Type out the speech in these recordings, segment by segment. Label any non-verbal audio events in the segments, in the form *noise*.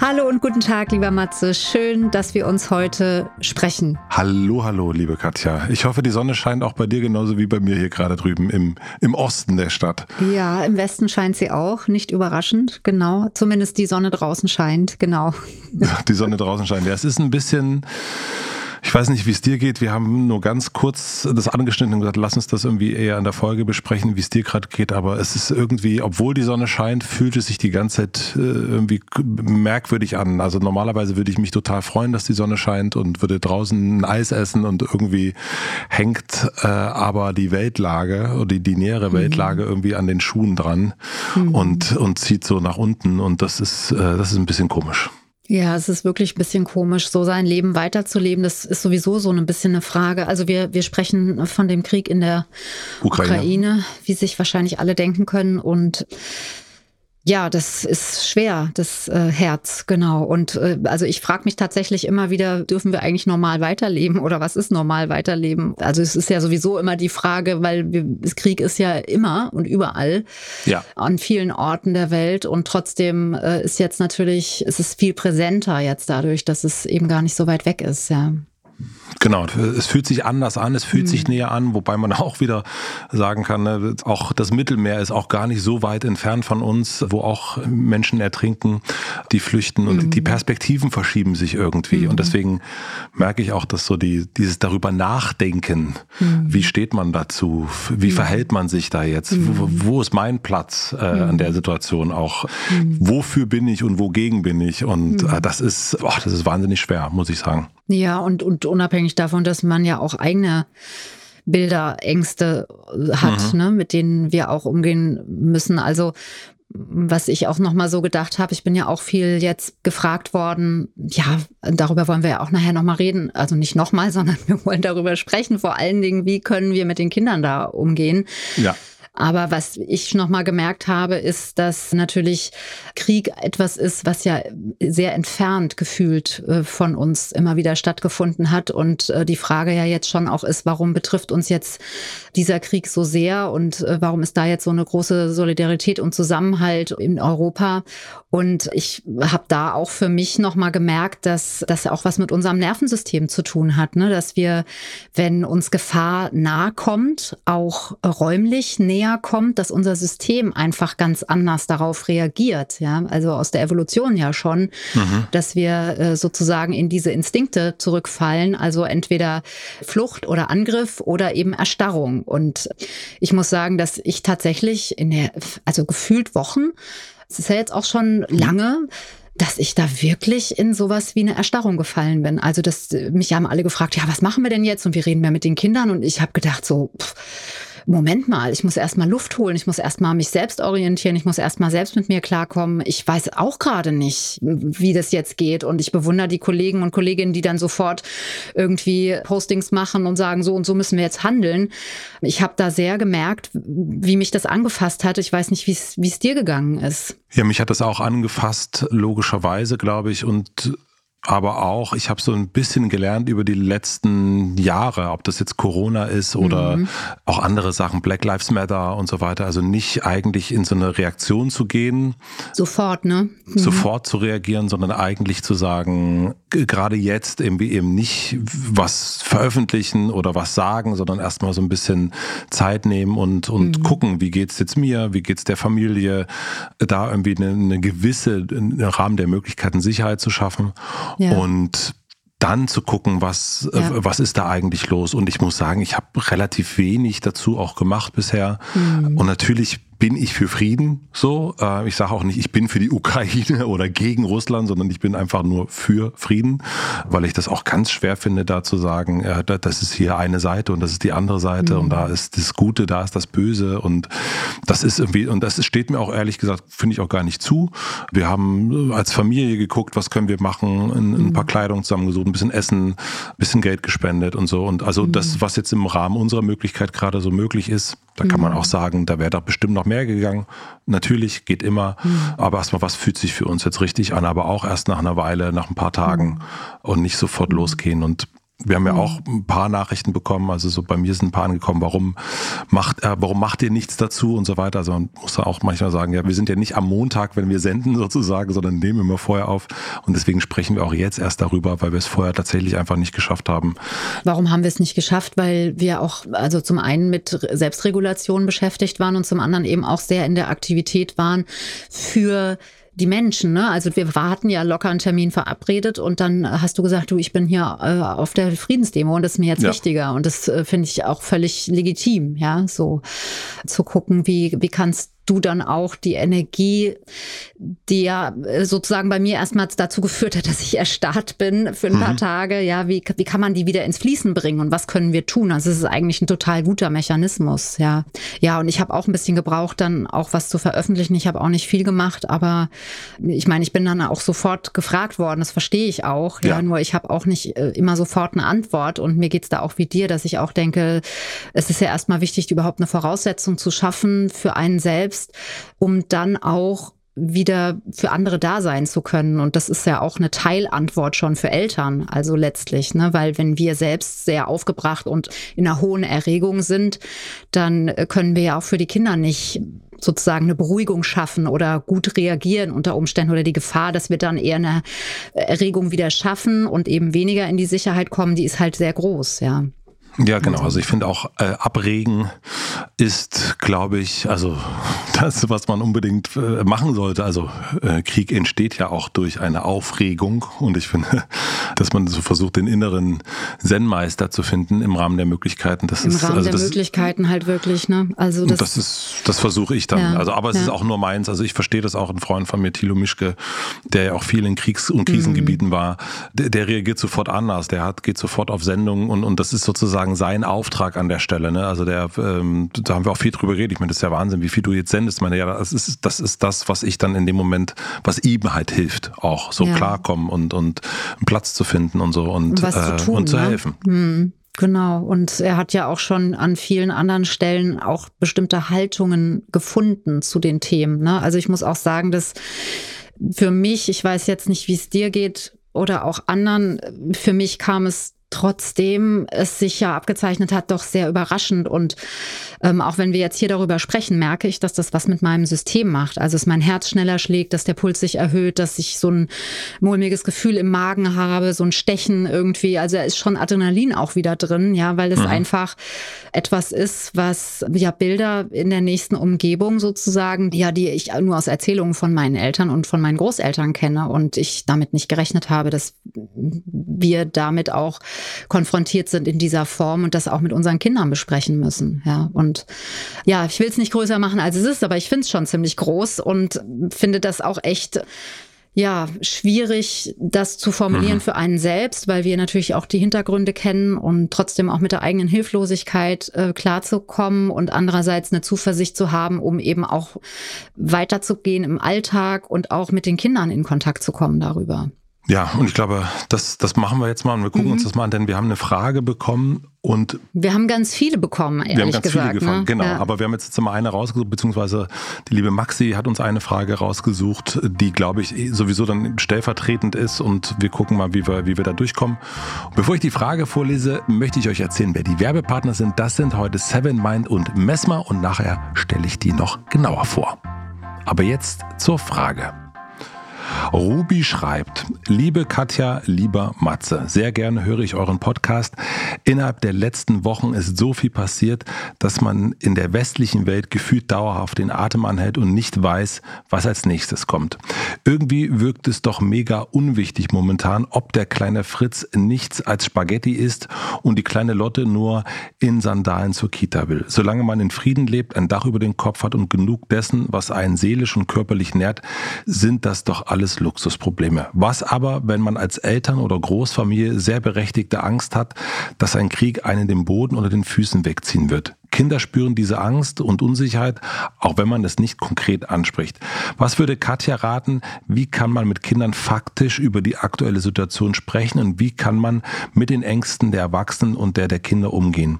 Hallo und guten Tag, lieber Matze. Schön, dass wir uns heute sprechen. Hallo, hallo, liebe Katja. Ich hoffe, die Sonne scheint auch bei dir genauso wie bei mir hier gerade drüben im, im Osten der Stadt. Ja, im Westen scheint sie auch. Nicht überraschend, genau. Zumindest die Sonne draußen scheint, genau. *laughs* Die Sonne draußen scheint. Ja, es ist ein bisschen ich weiß nicht, wie es dir geht. Wir haben nur ganz kurz das angeschnitten und gesagt, lass uns das irgendwie eher in der Folge besprechen, wie es dir gerade geht. Aber es ist irgendwie, obwohl die Sonne scheint, fühlt es sich die ganze Zeit äh, irgendwie merkwürdig an. Also normalerweise würde ich mich total freuen, dass die Sonne scheint und würde draußen ein Eis essen und irgendwie hängt äh, aber die Weltlage oder die, die nähere mhm. Weltlage irgendwie an den Schuhen dran mhm. und, und zieht so nach unten. Und das ist, äh, das ist ein bisschen komisch. Ja, es ist wirklich ein bisschen komisch, so sein Leben weiterzuleben. Das ist sowieso so ein bisschen eine Frage. Also wir, wir sprechen von dem Krieg in der Ukraine, Ukraine wie sich wahrscheinlich alle denken können. Und ja, das ist schwer, das äh, Herz, genau. Und äh, also ich frage mich tatsächlich immer wieder, dürfen wir eigentlich normal weiterleben oder was ist normal weiterleben? Also es ist ja sowieso immer die Frage, weil wir, das Krieg ist ja immer und überall ja. an vielen Orten der Welt und trotzdem äh, ist jetzt natürlich, es ist viel präsenter jetzt dadurch, dass es eben gar nicht so weit weg ist, ja. Genau, es fühlt sich anders an, es fühlt mhm. sich näher an, wobei man *laughs* auch wieder sagen kann, ne, auch das Mittelmeer ist auch gar nicht so weit entfernt von uns, wo auch Menschen ertrinken, die flüchten und mhm. die Perspektiven verschieben sich irgendwie. Mhm. Und deswegen merke ich auch, dass so die, dieses darüber nachdenken, mhm. wie steht man dazu, wie mhm. verhält man sich da jetzt, wo, mhm. wo, ist mein Platz äh, an der Situation auch, wofür bin ich und wogegen bin ich und äh, das ist, oh, das ist wahnsinnig schwer, muss ich sagen. Ja, und, und unabhängig davon, dass man ja auch eigene Bilder, Ängste hat, mhm. ne, mit denen wir auch umgehen müssen. Also was ich auch noch mal so gedacht habe, ich bin ja auch viel jetzt gefragt worden, ja, darüber wollen wir ja auch nachher noch mal reden, also nicht noch mal, *laughs* sondern wir wollen darüber sprechen, vor allen Dingen, wie können wir mit den Kindern da umgehen? Ja. Aber was ich nochmal gemerkt habe, ist, dass natürlich Krieg etwas ist, was ja sehr entfernt gefühlt äh, von uns immer wieder stattgefunden hat. Und äh, die Frage ja jetzt schon auch ist, warum betrifft uns jetzt dieser Krieg so sehr und äh, warum ist da jetzt so eine große Solidarität und Zusammenhalt in Europa? Und ich habe da auch für mich nochmal gemerkt, dass das auch was mit unserem Nervensystem zu tun hat, ne? dass wir, wenn uns Gefahr nahe kommt, auch räumlich näher kommt, dass unser System einfach ganz anders darauf reagiert. Ja, also aus der Evolution ja schon, mhm. dass wir äh, sozusagen in diese Instinkte zurückfallen, also entweder Flucht oder Angriff oder eben Erstarrung. Und ich muss sagen, dass ich tatsächlich in der, also gefühlt Wochen es ist ja jetzt auch schon lange, dass ich da wirklich in sowas wie eine Erstarrung gefallen bin. Also das, mich haben alle gefragt, ja, was machen wir denn jetzt? Und wir reden mehr mit den Kindern. Und ich habe gedacht so, pff, Moment mal, ich muss erstmal Luft holen, ich muss erstmal mich selbst orientieren, ich muss erstmal selbst mit mir klarkommen. Ich weiß auch gerade nicht, wie das jetzt geht. Und ich bewundere die Kollegen und Kolleginnen, die dann sofort irgendwie Postings machen und sagen, so und so müssen wir jetzt handeln. Ich habe da sehr gemerkt, wie mich das angefasst hat. Ich weiß nicht, wie es dir gegangen ist. Ja, mich hat das auch angefasst, logischerweise, glaube ich. Und aber auch, ich habe so ein bisschen gelernt über die letzten Jahre, ob das jetzt Corona ist oder mhm. auch andere Sachen, Black Lives Matter und so weiter. Also nicht eigentlich in so eine Reaktion zu gehen. Sofort, ne? Mhm. Sofort zu reagieren, sondern eigentlich zu sagen, gerade jetzt eben, eben nicht was veröffentlichen oder was sagen, sondern erstmal so ein bisschen Zeit nehmen und, und mhm. gucken, wie geht's jetzt mir, wie geht's der Familie, da irgendwie eine, eine gewisse, einen Rahmen der Möglichkeiten Sicherheit zu schaffen. Ja. Und dann zu gucken, was, äh, ja. äh, was ist da eigentlich los. Und ich muss sagen, ich habe relativ wenig dazu auch gemacht bisher. Mhm. Und natürlich bin ich für Frieden. So, äh, ich sage auch nicht, ich bin für die Ukraine *laughs* oder gegen Russland, sondern ich bin einfach nur für Frieden, weil ich das auch ganz schwer finde, da zu sagen, äh, das ist hier eine Seite und das ist die andere Seite mhm. und da ist das Gute, da ist das Böse und das ist irgendwie und das steht mir auch ehrlich gesagt finde ich auch gar nicht zu. Wir haben als Familie geguckt, was können wir machen, ein, ein paar mhm. Kleidung zusammengesucht, ein bisschen Essen, ein bisschen Geld gespendet und so und also mhm. das, was jetzt im Rahmen unserer Möglichkeit gerade so möglich ist, da kann man mhm. auch sagen, da wäre da bestimmt noch mehr gegangen. Natürlich geht immer, mhm. aber erstmal, was fühlt sich für uns jetzt richtig an, aber auch erst nach einer Weile, nach ein paar Tagen mhm. und nicht sofort losgehen. Und wir haben ja mhm. auch ein paar Nachrichten bekommen, also so bei mir sind ein paar angekommen, warum macht, äh, warum macht ihr nichts dazu und so weiter. Also man muss da auch manchmal sagen, ja, wir sind ja nicht am Montag, wenn wir senden sozusagen, sondern nehmen immer vorher auf. Und deswegen sprechen wir auch jetzt erst darüber, weil wir es vorher tatsächlich einfach nicht geschafft haben. Warum haben wir es nicht geschafft? Weil wir auch, also zum einen mit Selbstregulation beschäftigt waren und zum anderen eben auch sehr in der Aktivität waren für die Menschen, ne? Also wir warten ja locker einen Termin verabredet und dann hast du gesagt, du, ich bin hier äh, auf der Friedensdemo und das ist mir jetzt ja. wichtiger. Und das äh, finde ich auch völlig legitim, ja, so zu gucken, wie, wie kannst du dann auch die Energie, die ja äh, sozusagen bei mir erstmals dazu geführt hat, *laughs* dass ich erstarrt bin für ein mhm. paar Tage. Ja, wie, wie kann man die wieder ins Fließen bringen und was können wir tun? Also es ist eigentlich ein total guter Mechanismus. Ja, ja, und ich habe auch ein bisschen gebraucht, dann auch was zu veröffentlichen. Ich habe auch nicht viel gemacht, aber ich meine, ich bin dann auch sofort gefragt worden. Das verstehe ich auch. Ja, ja. nur ich habe auch nicht äh, immer sofort eine Antwort und mir geht's da auch wie dir, dass ich auch denke, es ist ja erstmal wichtig, überhaupt eine Voraussetzung zu schaffen für einen selbst selbst, um dann auch wieder für andere da sein zu können. Und das ist ja auch eine Teilantwort schon für Eltern, also letztlich, ne? weil wenn wir selbst sehr aufgebracht und in einer hohen Erregung sind, dann können wir ja auch für die Kinder nicht sozusagen eine Beruhigung schaffen oder gut reagieren unter Umständen oder die Gefahr, dass wir dann eher eine Erregung wieder schaffen und eben weniger in die Sicherheit kommen, die ist halt sehr groß, ja. Ja, genau. Also ich finde auch äh, Abregen ist, glaube ich, also *laughs* das, was man unbedingt äh, machen sollte. Also äh, Krieg entsteht ja auch durch eine Aufregung und ich finde, *laughs* dass man so versucht, den inneren Zen-Meister zu finden im Rahmen der Möglichkeiten. Das Im ist, Rahmen also der Möglichkeiten halt wirklich, ne? Also das, das ist, das versuche ich dann. Ja, also, aber es ja. ist auch nur meins. Also ich verstehe das auch. Ein Freund von mir, Thilo Mischke, der ja auch viel in Kriegs- und Krisengebieten mhm. war, der, der, reagiert sofort anders. Der hat, geht sofort auf Sendung und, und das ist sozusagen sein Auftrag an der Stelle. Ne? Also der, ähm, da haben wir auch viel drüber geredet. Ich meine, das ist ja Wahnsinn, wie viel du jetzt sendest. Ich meine, ja, das ist, das ist das, was ich dann in dem Moment, was ihm halt hilft, auch so ja. klarkommen und, und einen Platz zu finden und so und, und, äh, zu, tun, und zu ne? helfen. Hm. Genau, und er hat ja auch schon an vielen anderen Stellen auch bestimmte Haltungen gefunden zu den Themen. Ne? Also ich muss auch sagen, dass für mich, ich weiß jetzt nicht, wie es dir geht oder auch anderen, für mich kam es trotzdem es sich ja abgezeichnet hat, doch sehr überraschend. Und ähm, auch wenn wir jetzt hier darüber sprechen, merke ich, dass das was mit meinem System macht. Also dass mein Herz schneller schlägt, dass der Puls sich erhöht, dass ich so ein mulmiges Gefühl im Magen habe, so ein Stechen irgendwie. Also da ist schon Adrenalin auch wieder drin, ja, weil es mhm. einfach etwas ist, was ja Bilder in der nächsten Umgebung sozusagen, ja, die ich nur aus Erzählungen von meinen Eltern und von meinen Großeltern kenne und ich damit nicht gerechnet habe, dass wir damit auch konfrontiert sind in dieser Form und das auch mit unseren Kindern besprechen müssen. Ja, und ja, ich will es nicht größer machen, als es ist, aber ich finde es schon ziemlich groß und finde das auch echt ja, schwierig, das zu formulieren mhm. für einen selbst, weil wir natürlich auch die Hintergründe kennen und trotzdem auch mit der eigenen Hilflosigkeit äh, klarzukommen und andererseits eine Zuversicht zu haben, um eben auch weiterzugehen im Alltag und auch mit den Kindern in Kontakt zu kommen darüber. Ja, und ich glaube, das, das machen wir jetzt mal und wir gucken mhm. uns das mal an, denn wir haben eine Frage bekommen und. Wir haben ganz viele bekommen, ehrlich Wir haben ganz gesagt, viele gefunden, ne? genau. Ja. Aber wir haben jetzt mal eine rausgesucht, beziehungsweise die liebe Maxi hat uns eine Frage rausgesucht, die, glaube ich, sowieso dann stellvertretend ist und wir gucken mal, wie wir, wie wir da durchkommen. Und bevor ich die Frage vorlese, möchte ich euch erzählen, wer die Werbepartner sind. Das sind heute Seven Mind und Mesmer und nachher stelle ich die noch genauer vor. Aber jetzt zur Frage. Ruby schreibt, liebe Katja, lieber Matze, sehr gerne höre ich euren Podcast. Innerhalb der letzten Wochen ist so viel passiert, dass man in der westlichen Welt gefühlt dauerhaft den Atem anhält und nicht weiß, was als nächstes kommt. Irgendwie wirkt es doch mega unwichtig momentan, ob der kleine Fritz nichts als Spaghetti isst und die kleine Lotte nur in Sandalen zur Kita will. Solange man in Frieden lebt, ein Dach über den Kopf hat und genug dessen, was einen seelisch und körperlich nährt, sind das doch alles Luxusprobleme. Was aber, wenn man als Eltern oder Großfamilie sehr berechtigte Angst hat, dass ein Krieg einen den Boden unter den Füßen wegziehen wird? Kinder spüren diese Angst und Unsicherheit, auch wenn man es nicht konkret anspricht. Was würde Katja raten? Wie kann man mit Kindern faktisch über die aktuelle Situation sprechen und wie kann man mit den Ängsten der Erwachsenen und der der Kinder umgehen?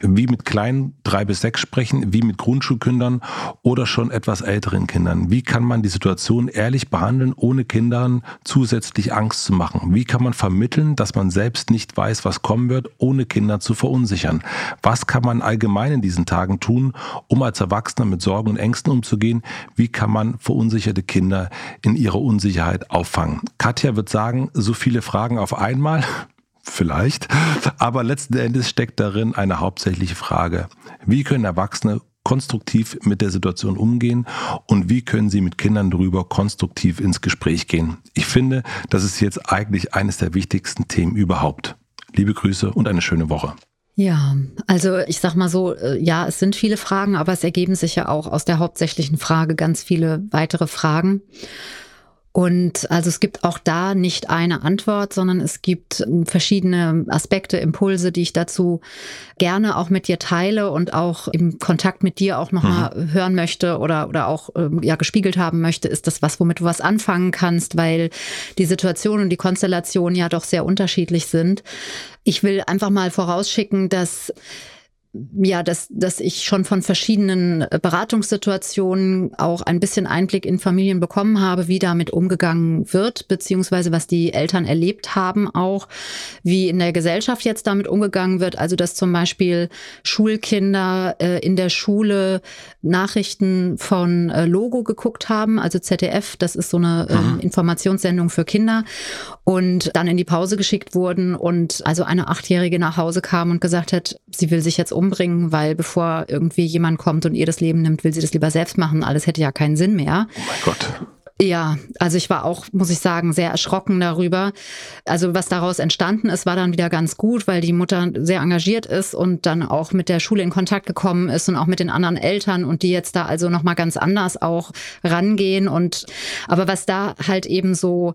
Wie mit kleinen drei bis sechs sprechen, wie mit Grundschulkindern oder schon etwas älteren Kindern? Wie kann man die Situation ehrlich behandeln, ohne Kindern zusätzlich Angst zu machen? Wie kann man vermitteln, dass man selbst nicht weiß, was kommen wird, ohne Kinder zu verunsichern? Was kann man allgemein allgemein in diesen Tagen tun, um als Erwachsener mit Sorgen und Ängsten umzugehen? Wie kann man verunsicherte Kinder in ihrer Unsicherheit auffangen? Katja wird sagen, so viele Fragen auf einmal. *laughs* Vielleicht. Aber letzten Endes steckt darin eine hauptsächliche Frage. Wie können Erwachsene konstruktiv mit der Situation umgehen und wie können sie mit Kindern darüber konstruktiv ins Gespräch gehen. Ich finde, das ist jetzt eigentlich eines der wichtigsten Themen überhaupt. Liebe Grüße und eine schöne Woche. Ja, also ich sag mal so, äh, ja, es sind viele Fragen, aber es ergeben sich ja auch aus der hauptsächlichen Frage ganz viele weitere Fragen. Und also es gibt auch da nicht eine Antwort, sondern es gibt ähm, verschiedene Aspekte, Impulse, die ich dazu gerne auch mit dir teile und auch im Kontakt mit dir auch nochmal mhm. hören möchte oder, oder auch ähm, ja gespiegelt haben möchte. Ist das was, womit du was anfangen kannst, weil die Situation und die Konstellation ja doch sehr unterschiedlich sind. Ich will einfach mal vorausschicken, dass ja, dass, dass ich schon von verschiedenen äh, Beratungssituationen auch ein bisschen Einblick in Familien bekommen habe, wie damit umgegangen wird, beziehungsweise was die Eltern erlebt haben auch, wie in der Gesellschaft jetzt damit umgegangen wird. Also, dass zum Beispiel Schulkinder äh, in der Schule Nachrichten von äh, Logo geguckt haben, also ZDF, das ist so eine ähm, Informationssendung für Kinder und dann in die Pause geschickt wurden und also eine Achtjährige nach Hause kam und gesagt hat, sie will sich jetzt um umbringen, weil bevor irgendwie jemand kommt und ihr das Leben nimmt, will sie das lieber selbst machen. Alles hätte ja keinen Sinn mehr. Oh mein Gott. Ja, also ich war auch, muss ich sagen, sehr erschrocken darüber. Also was daraus entstanden ist, war dann wieder ganz gut, weil die Mutter sehr engagiert ist und dann auch mit der Schule in Kontakt gekommen ist und auch mit den anderen Eltern und die jetzt da also nochmal ganz anders auch rangehen und aber was da halt eben so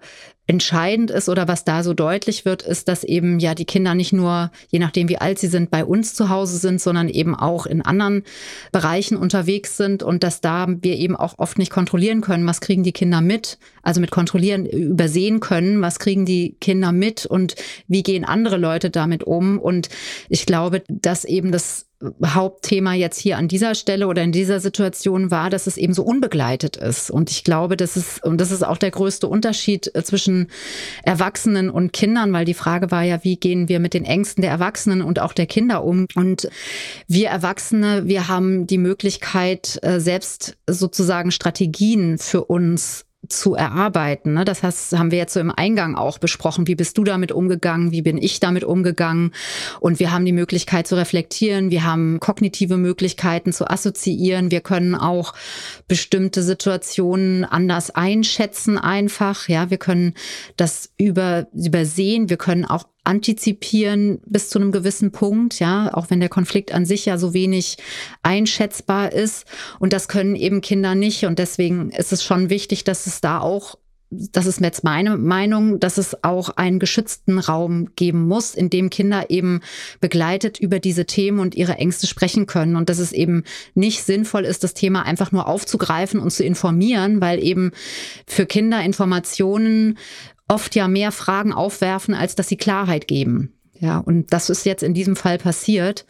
entscheidend ist oder was da so deutlich wird, ist, dass eben ja die Kinder nicht nur, je nachdem wie alt sie sind, bei uns zu Hause sind, sondern eben auch in anderen Bereichen unterwegs sind und dass da wir eben auch oft nicht kontrollieren können, was kriegen die Kinder mit, also mit kontrollieren übersehen können, was kriegen die Kinder mit und wie gehen andere Leute damit um. Und ich glaube, dass eben das Hauptthema jetzt hier an dieser Stelle oder in dieser Situation war, dass es eben so unbegleitet ist. Und ich glaube, das ist, und das ist auch der größte Unterschied äh, zwischen Erwachsenen und Kindern, weil die Frage war ja, wie gehen wir mit den Ängsten der Erwachsenen und auch der Kinder um? Und wir Erwachsene, wir haben die Möglichkeit, äh, selbst sozusagen Strategien für uns zu erarbeiten. Ne? Das heißt, haben wir jetzt so im Eingang auch besprochen. Wie bist du damit umgegangen? Wie bin ich damit umgegangen? Und wir haben die Möglichkeit zu reflektieren. Wir haben kognitive Möglichkeiten zu assoziieren. Wir können auch bestimmte Situationen anders einschätzen einfach. Ja, wir können das über, übersehen. Wir können auch antizipieren bis zu einem gewissen Punkt, ja, auch wenn der Konflikt an sich ja so wenig einschätzbar ist. Und das können eben Kinder nicht. Und deswegen ist es schon wichtig, dass es da auch das ist jetzt meine Meinung, dass es auch einen geschützten Raum geben muss, in dem Kinder eben begleitet über diese Themen und ihre Ängste sprechen können und dass es eben nicht sinnvoll ist, das Thema einfach nur aufzugreifen und zu informieren, weil eben für Kinder Informationen oft ja mehr Fragen aufwerfen, als dass sie Klarheit geben. Ja, und das ist jetzt in diesem Fall passiert.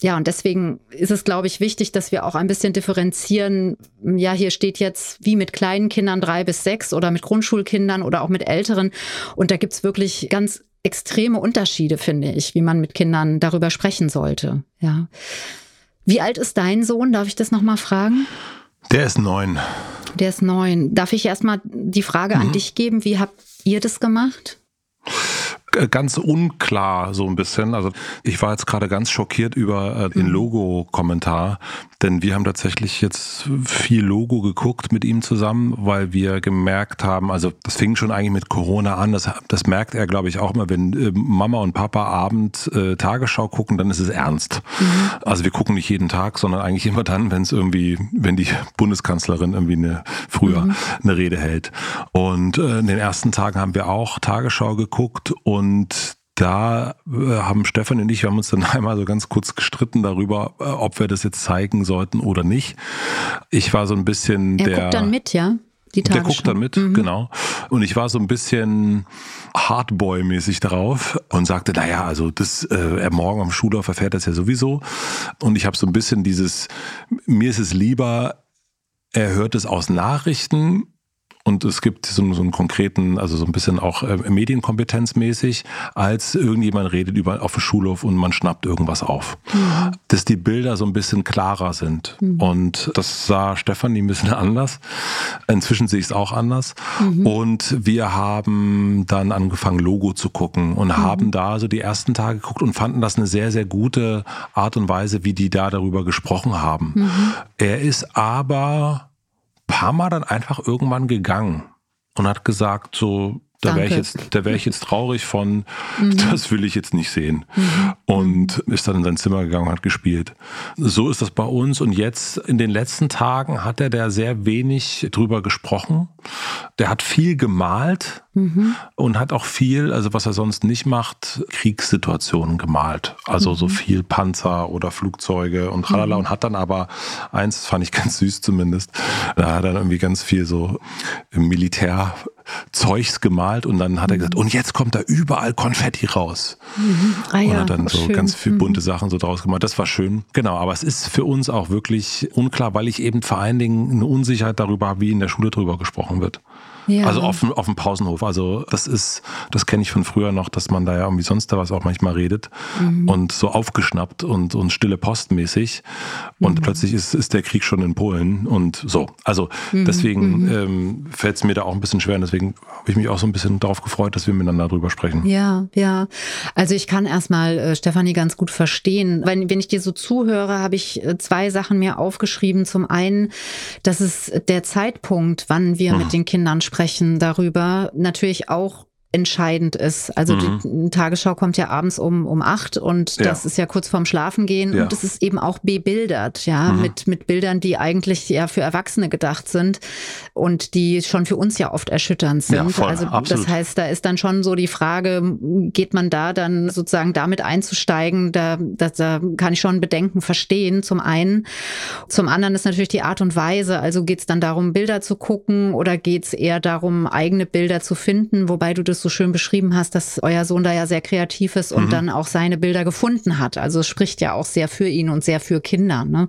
Ja, und deswegen ist es, glaube ich, wichtig, dass wir auch ein bisschen differenzieren. Ja, hier steht jetzt wie mit kleinen Kindern drei bis sechs oder mit Grundschulkindern oder auch mit älteren. Und da gibt's wirklich ganz extreme Unterschiede, finde ich, wie man mit Kindern darüber sprechen sollte. Ja. Wie alt ist dein Sohn? Darf ich das nochmal fragen? Der ist neun. Der ist neun. Darf ich erstmal die Frage mhm. an dich geben? Wie habt ihr das gemacht? Ganz unklar so ein bisschen. Also ich war jetzt gerade ganz schockiert über äh, den mhm. Logo-Kommentar, denn wir haben tatsächlich jetzt viel Logo geguckt mit ihm zusammen, weil wir gemerkt haben, also das fing schon eigentlich mit Corona an, das, das merkt er, glaube ich, auch immer, wenn äh, Mama und Papa Abend äh, Tagesschau gucken, dann ist es ernst. Mhm. Also wir gucken nicht jeden Tag, sondern eigentlich immer dann, wenn es irgendwie, wenn die Bundeskanzlerin irgendwie eine, früher mhm. eine Rede hält. Und äh, in den ersten Tagen haben wir auch Tagesschau geguckt und da äh, haben Stefan und ich, wir haben uns dann *laughs* einmal so ganz kurz gestritten darüber, äh, ob wir das jetzt zeigen sollten oder nicht. Ich war so ein bisschen er der. Guckt dann mit, ja? Die der guckt dann mit, mhm. genau. Und ich war so ein bisschen Hardboy-mäßig darauf und sagte, naja, also das, äh, morgen am Schulhof erfährt das ja sowieso. Und ich habe so ein bisschen dieses, mir ist es lieber, er hört es aus Nachrichten und es gibt so, so einen konkreten, also so ein bisschen auch äh, medienkompetenzmäßig, als irgendjemand redet über auf dem Schulhof und man schnappt irgendwas auf. Mhm. Dass die Bilder so ein bisschen klarer sind. Mhm. Und das sah Stefanie ein bisschen *laughs* anders. Inzwischen sehe ich es auch anders. Mhm. Und wir haben dann angefangen, Logo zu gucken und mhm. haben da so die ersten Tage geguckt und fanden das eine sehr, sehr gute Art und Weise, wie die da darüber gesprochen haben. Mhm. Er ist aber paar Mal dann einfach irgendwann gegangen und hat gesagt, so, da wäre ich jetzt, da wäre ich jetzt traurig von, mhm. das will ich jetzt nicht sehen. Mhm. Und ist dann in sein Zimmer gegangen und hat gespielt. So ist das bei uns. Und jetzt in den letzten Tagen hat er da sehr wenig drüber gesprochen. Der hat viel gemalt mhm. und hat auch viel, also was er sonst nicht macht, Kriegssituationen gemalt. Also so mhm. viel Panzer oder Flugzeuge und tralala. Mhm. Und hat dann aber eins, fand ich *laughs* ganz süß zumindest, da hat er dann irgendwie ganz viel so Militär Zeugs gemalt und dann hat er gesagt, und jetzt kommt da überall Konfetti raus. Mhm. Ah, und hat dann so schön. ganz viele bunte mhm. Sachen so draus gemalt. Das war schön. Genau, aber es ist für uns auch wirklich unklar, weil ich eben vor allen Dingen eine Unsicherheit darüber habe, wie in der Schule drüber gesprochen wird. Ja. Also auf, auf dem Pausenhof. Also das ist, das kenne ich von früher noch, dass man da ja irgendwie sonst da was auch manchmal redet mhm. und so aufgeschnappt und, und stille postmäßig. Und mhm. plötzlich ist, ist der Krieg schon in Polen und so. Also mhm. deswegen mhm. ähm, fällt es mir da auch ein bisschen schwer. Und deswegen habe ich mich auch so ein bisschen darauf gefreut, dass wir miteinander drüber sprechen. Ja, ja. Also ich kann erstmal äh, Stefanie ganz gut verstehen. Wenn, wenn ich dir so zuhöre, habe ich äh, zwei Sachen mir aufgeschrieben. Zum einen, dass es der Zeitpunkt, wann wir mit mhm. den Kindern sprechen, sprechen darüber. Natürlich auch entscheidend ist. Also mhm. die Tagesschau kommt ja abends um, um acht und ja. das ist ja kurz vorm Schlafengehen ja. und es ist eben auch bebildert, ja, mhm. mit, mit Bildern, die eigentlich ja für Erwachsene gedacht sind und die schon für uns ja oft erschütternd sind. Ja, voll, also absolut. das heißt, da ist dann schon so die Frage, geht man da dann sozusagen damit einzusteigen, da, da, da kann ich schon Bedenken verstehen, zum einen. Zum anderen ist natürlich die Art und Weise, also geht es dann darum, Bilder zu gucken oder geht es eher darum, eigene Bilder zu finden, wobei du das so schön beschrieben hast, dass euer Sohn da ja sehr kreativ ist und mhm. dann auch seine Bilder gefunden hat. Also es spricht ja auch sehr für ihn und sehr für Kinder. Ne?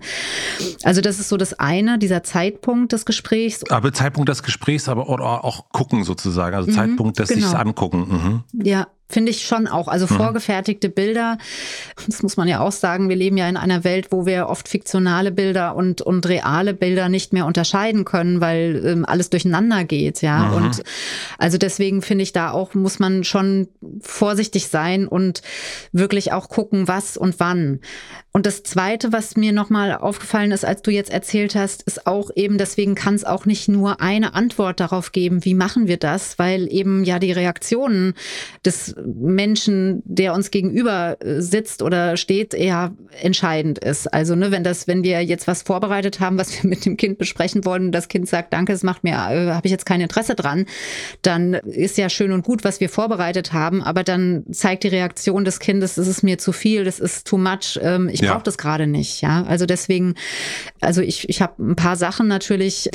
Also das ist so das eine, dieser Zeitpunkt des Gesprächs. Aber Zeitpunkt des Gesprächs, aber auch gucken sozusagen, also mhm, Zeitpunkt des genau. sich angucken. Mhm. Ja, Finde ich schon auch. Also mhm. vorgefertigte Bilder, das muss man ja auch sagen, wir leben ja in einer Welt, wo wir oft fiktionale Bilder und, und reale Bilder nicht mehr unterscheiden können, weil ähm, alles durcheinander geht, ja. Mhm. Und also deswegen finde ich da auch, muss man schon vorsichtig sein und wirklich auch gucken, was und wann. Und das Zweite, was mir nochmal aufgefallen ist, als du jetzt erzählt hast, ist auch eben, deswegen kann es auch nicht nur eine Antwort darauf geben, wie machen wir das, weil eben ja die Reaktionen des Menschen, der uns gegenüber äh, sitzt oder steht, eher entscheidend ist. Also ne, wenn das, wenn wir jetzt was vorbereitet haben, was wir *laughs* mit dem Kind besprechen wollen, das Kind sagt, danke, es macht mir, äh, habe ich jetzt kein Interesse dran, dann ist ja schön und gut, was wir vorbereitet haben, aber dann zeigt die Reaktion des Kindes, es ist mir zu viel, das ist too much. Ähm, ich ich ja. brauche das gerade nicht. Ja, also deswegen, also ich, ich habe ein paar Sachen natürlich,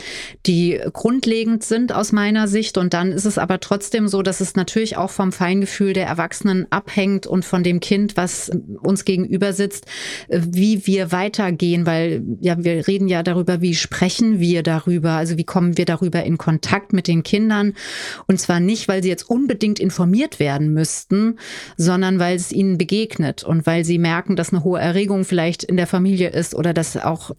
die grundlegend sind aus meiner Sicht. Und dann ist es aber trotzdem so, dass es natürlich auch vom Feingefühl der Erwachsenen abhängt und von dem Kind, was uns gegenüber sitzt, wie wir weitergehen, weil ja, wir reden ja darüber, wie sprechen wir darüber, also wie kommen wir darüber in Kontakt mit den Kindern. Und zwar nicht, weil sie jetzt unbedingt informiert werden müssten, sondern weil es ihnen begegnet und weil sie merken, dass eine hohe Erregung Bewegung vielleicht in der Familie ist oder dass auch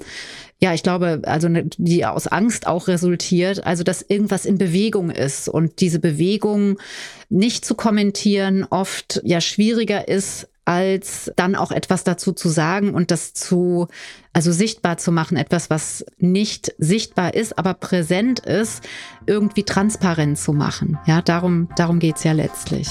ja, ich glaube, also ne, die aus Angst auch resultiert, also dass irgendwas in Bewegung ist und diese Bewegung nicht zu kommentieren oft ja schwieriger ist, als dann auch etwas dazu zu sagen und das zu, also sichtbar zu machen, etwas, was nicht sichtbar ist, aber präsent ist, irgendwie transparent zu machen. Ja, darum, darum geht's ja letztlich.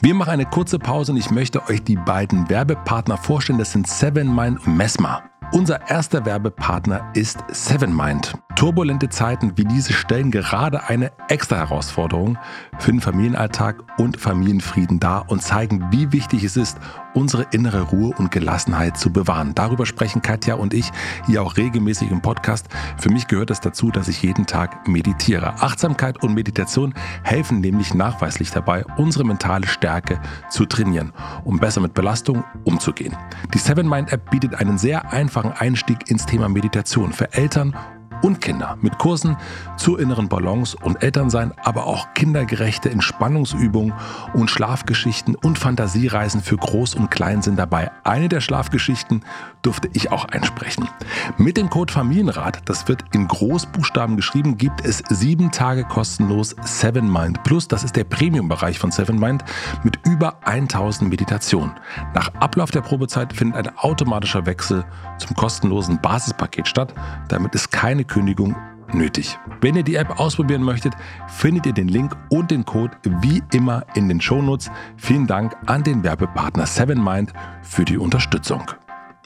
Wir machen eine kurze Pause und ich möchte euch die beiden Werbepartner vorstellen. Das sind Seven Mind und Mesma. Unser erster Werbepartner ist Sevenmind. Turbulente Zeiten wie diese stellen gerade eine extra Herausforderung für den Familienalltag und Familienfrieden dar und zeigen, wie wichtig es ist, unsere innere Ruhe und Gelassenheit zu bewahren. Darüber sprechen Katja und ich hier auch regelmäßig im Podcast. Für mich gehört es dazu, dass ich jeden Tag meditiere. Achtsamkeit und Meditation helfen nämlich nachweislich dabei, unsere mentale Stärke zu trainieren, um besser mit Belastung umzugehen. Die Sevenmind App bietet einen sehr einfachen einfachen Einstieg ins Thema Meditation für Eltern und Kinder mit Kursen zur inneren Balance und Elternsein, aber auch kindergerechte Entspannungsübungen und Schlafgeschichten und Fantasiereisen für Groß und Klein sind dabei. Eine der Schlafgeschichten durfte ich auch einsprechen. Mit dem Code Familienrat, das wird in Großbuchstaben geschrieben, gibt es sieben Tage kostenlos Seven Mind Plus. Das ist der Premium-Bereich von Seven Mind mit über 1000 Meditationen. Nach Ablauf der Probezeit findet ein automatischer Wechsel zum kostenlosen Basispaket statt. Damit ist keine Kündigung nötig. Wenn ihr die App ausprobieren möchtet, findet ihr den Link und den Code wie immer in den Shownotes. Vielen Dank an den Werbepartner 7Mind für die Unterstützung.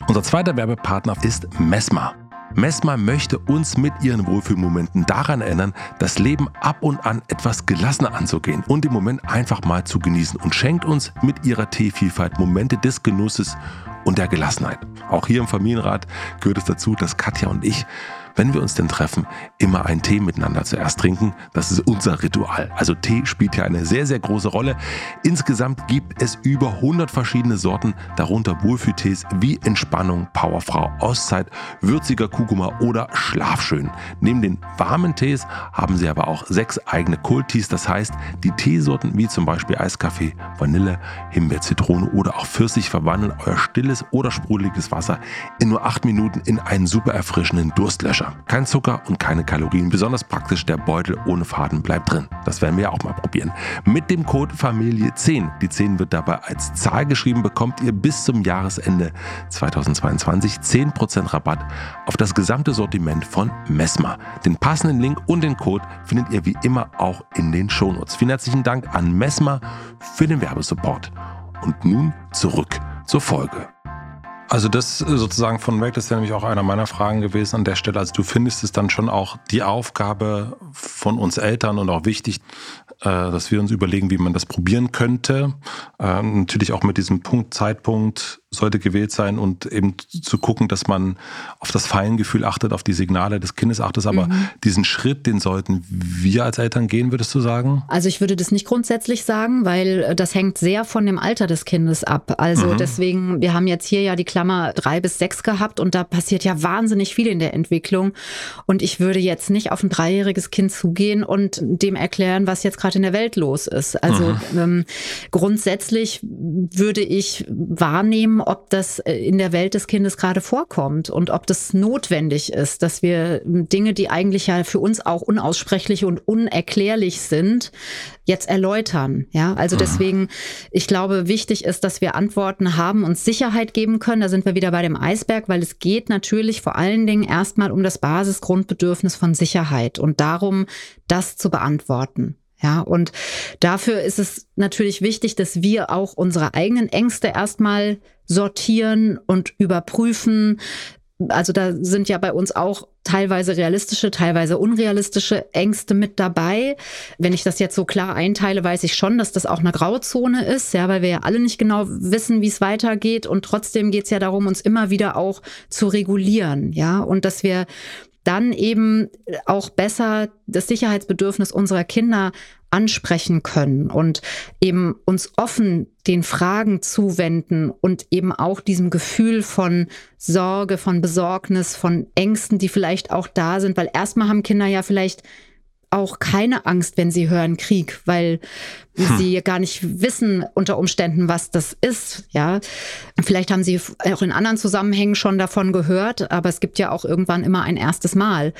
Unser zweiter Werbepartner ist Mesma. Mesma möchte uns mit ihren Wohlfühlmomenten daran erinnern, das Leben ab und an etwas gelassener anzugehen und den Moment einfach mal zu genießen und schenkt uns mit ihrer Teevielfalt Momente des Genusses und der Gelassenheit. Auch hier im Familienrat gehört es dazu, dass Katja und ich wenn wir uns denn treffen, immer einen Tee miteinander zuerst trinken. Das ist unser Ritual. Also Tee spielt ja eine sehr, sehr große Rolle. Insgesamt gibt es über 100 verschiedene Sorten, darunter Wohlfühltees wie Entspannung, Powerfrau, Auszeit, würziger Kurkuma oder Schlafschön. Neben den warmen Tees haben sie aber auch sechs eigene Kultis. Das heißt, die Teesorten wie zum Beispiel Eiskaffee, Vanille, Himbeer, Zitrone oder auch Pfirsich verwandeln euer stilles oder sprudeliges Wasser in nur acht Minuten in einen super erfrischenden Durstlöscher. Frischer. Kein Zucker und keine Kalorien. Besonders praktisch, der Beutel ohne Faden bleibt drin. Das werden wir auch mal probieren. Mit dem Code Familie 10, die 10 wird dabei als Zahl geschrieben, bekommt ihr bis zum Jahresende 2022 10% Rabatt auf das gesamte Sortiment von Mesma. Den passenden Link und den Code findet ihr wie immer auch in den Shownotes. Vielen herzlichen Dank an Mesma für den Werbesupport. Und nun zurück zur Folge. Also das sozusagen von weg, das ist ja nämlich auch einer meiner Fragen gewesen an der Stelle. Also du findest es dann schon auch die Aufgabe von uns Eltern und auch wichtig, äh, dass wir uns überlegen, wie man das probieren könnte. Ähm, natürlich auch mit diesem Punkt, Zeitpunkt sollte gewählt sein und eben zu gucken, dass man auf das Feingefühl achtet, auf die Signale des Kindes achtet. Aber mhm. diesen Schritt, den sollten wir als Eltern gehen, würdest du sagen? Also ich würde das nicht grundsätzlich sagen, weil äh, das hängt sehr von dem Alter des Kindes ab. Also mhm. deswegen, wir haben jetzt hier ja die Klammer drei bis sechs gehabt und da passiert ja wahnsinnig viel in der Entwicklung. Und ich würde jetzt nicht auf ein dreijähriges Kind zugehen und dem erklären, was jetzt gerade in der Welt los ist. Also mhm. ähm, grundsätzlich würde ich wahrnehmen, ob das äh, in der Welt des Kindes gerade vorkommt und ob das notwendig ist, dass wir Dinge, die eigentlich ja für uns auch unaussprechlich und unerklärlich sind, jetzt erläutern. Ja, also mhm. deswegen, ich glaube, wichtig ist, dass wir Antworten haben und Sicherheit geben können. Da sind wir wieder bei dem Eisberg, weil es geht natürlich vor allen Dingen erstmal um das Basisgrundbedürfnis von Sicherheit und darum, das zu beantworten. Ja, und dafür ist es natürlich wichtig, dass wir auch unsere eigenen Ängste erstmal sortieren und überprüfen. Also da sind ja bei uns auch teilweise realistische, teilweise unrealistische Ängste mit dabei. Wenn ich das jetzt so klar einteile, weiß ich schon, dass das auch eine Grauzone ist, ja, weil wir ja alle nicht genau wissen, wie es weitergeht. Und trotzdem geht es ja darum, uns immer wieder auch zu regulieren, ja, und dass wir dann eben auch besser das Sicherheitsbedürfnis unserer Kinder ansprechen können und eben uns offen den Fragen zuwenden und eben auch diesem Gefühl von Sorge, von Besorgnis, von Ängsten, die vielleicht auch da sind, weil erstmal haben Kinder ja vielleicht auch keine Angst, wenn sie hören Krieg, weil hm. sie gar nicht wissen unter Umständen, was das ist. Ja, vielleicht haben sie auch in anderen Zusammenhängen schon davon gehört, aber es gibt ja auch irgendwann immer ein erstes Mal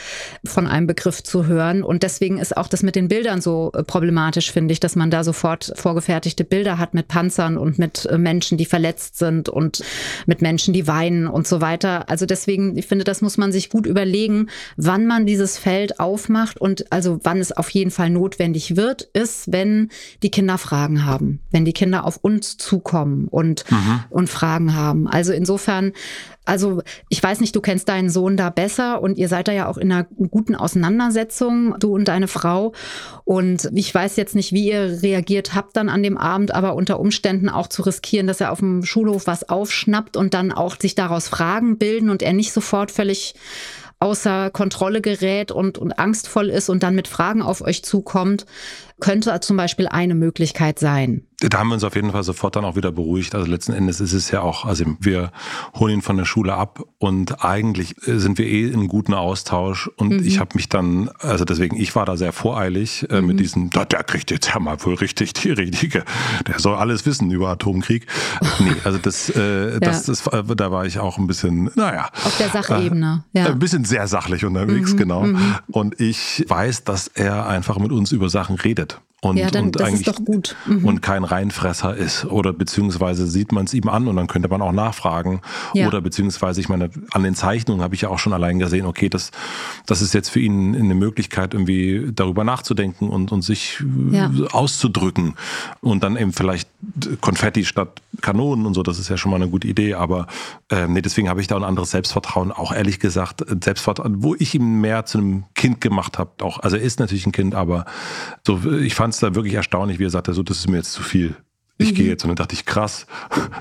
von einem Begriff zu hören. Und deswegen ist auch das mit den Bildern so äh, problematisch, finde ich, dass man da sofort vorgefertigte Bilder hat mit Panzern und mit äh, Menschen, die verletzt sind und mit Menschen, die weinen und so weiter. Also deswegen, ich finde, das muss man sich gut überlegen, wann man dieses Feld aufmacht und also wann es auf jeden Fall notwendig wird, ist, wenn die Kinder Fragen haben, wenn die Kinder auf uns zukommen und, mhm. und Fragen haben. Also insofern, also ich weiß nicht, du kennst deinen Sohn da besser und ihr seid da ja auch in einer guten Auseinandersetzung, du und deine Frau. Und ich weiß jetzt nicht, wie ihr reagiert habt dann an dem Abend, aber unter Umständen auch zu riskieren, dass er auf dem Schulhof was aufschnappt und dann auch sich daraus Fragen bilden und er nicht sofort völlig außer Kontrolle gerät und, und angstvoll ist und dann mit Fragen auf euch zukommt, könnte zum Beispiel eine Möglichkeit sein. Da haben wir uns auf jeden Fall sofort dann auch wieder beruhigt. Also letzten Endes ist es ja auch, also wir holen ihn von der Schule ab und eigentlich sind wir eh in guten Austausch und mhm. ich habe mich dann, also deswegen, ich war da sehr voreilig äh, mhm. mit diesem, der kriegt jetzt ja mal wohl richtig die richtige, der soll alles wissen über Atomkrieg. Nee, also das, äh, *laughs* ja. das, das, da war ich auch ein bisschen, naja. Auf der Sachebene, äh, ja. Ein bisschen sehr sachlich unterwegs, mhm. genau. Mhm. Und ich weiß, dass er einfach mit uns über Sachen redet und, ja, dann, und eigentlich ist doch gut. Mhm. und kein Reinfresser ist oder beziehungsweise sieht man es ihm an und dann könnte man auch nachfragen ja. oder beziehungsweise ich meine an den Zeichnungen habe ich ja auch schon allein gesehen okay das das ist jetzt für ihn eine Möglichkeit irgendwie darüber nachzudenken und und sich ja. auszudrücken und dann eben vielleicht Konfetti statt Kanonen und so das ist ja schon mal eine gute Idee aber äh, nee deswegen habe ich da ein anderes Selbstvertrauen auch ehrlich gesagt Selbstvertrauen wo ich ihm mehr zu einem Kind gemacht habe auch also er ist natürlich ein Kind aber so ich fand da wirklich erstaunlich, wie er sagte, so, das ist mir jetzt zu viel. Ich mhm. gehe jetzt und dann dachte ich, krass,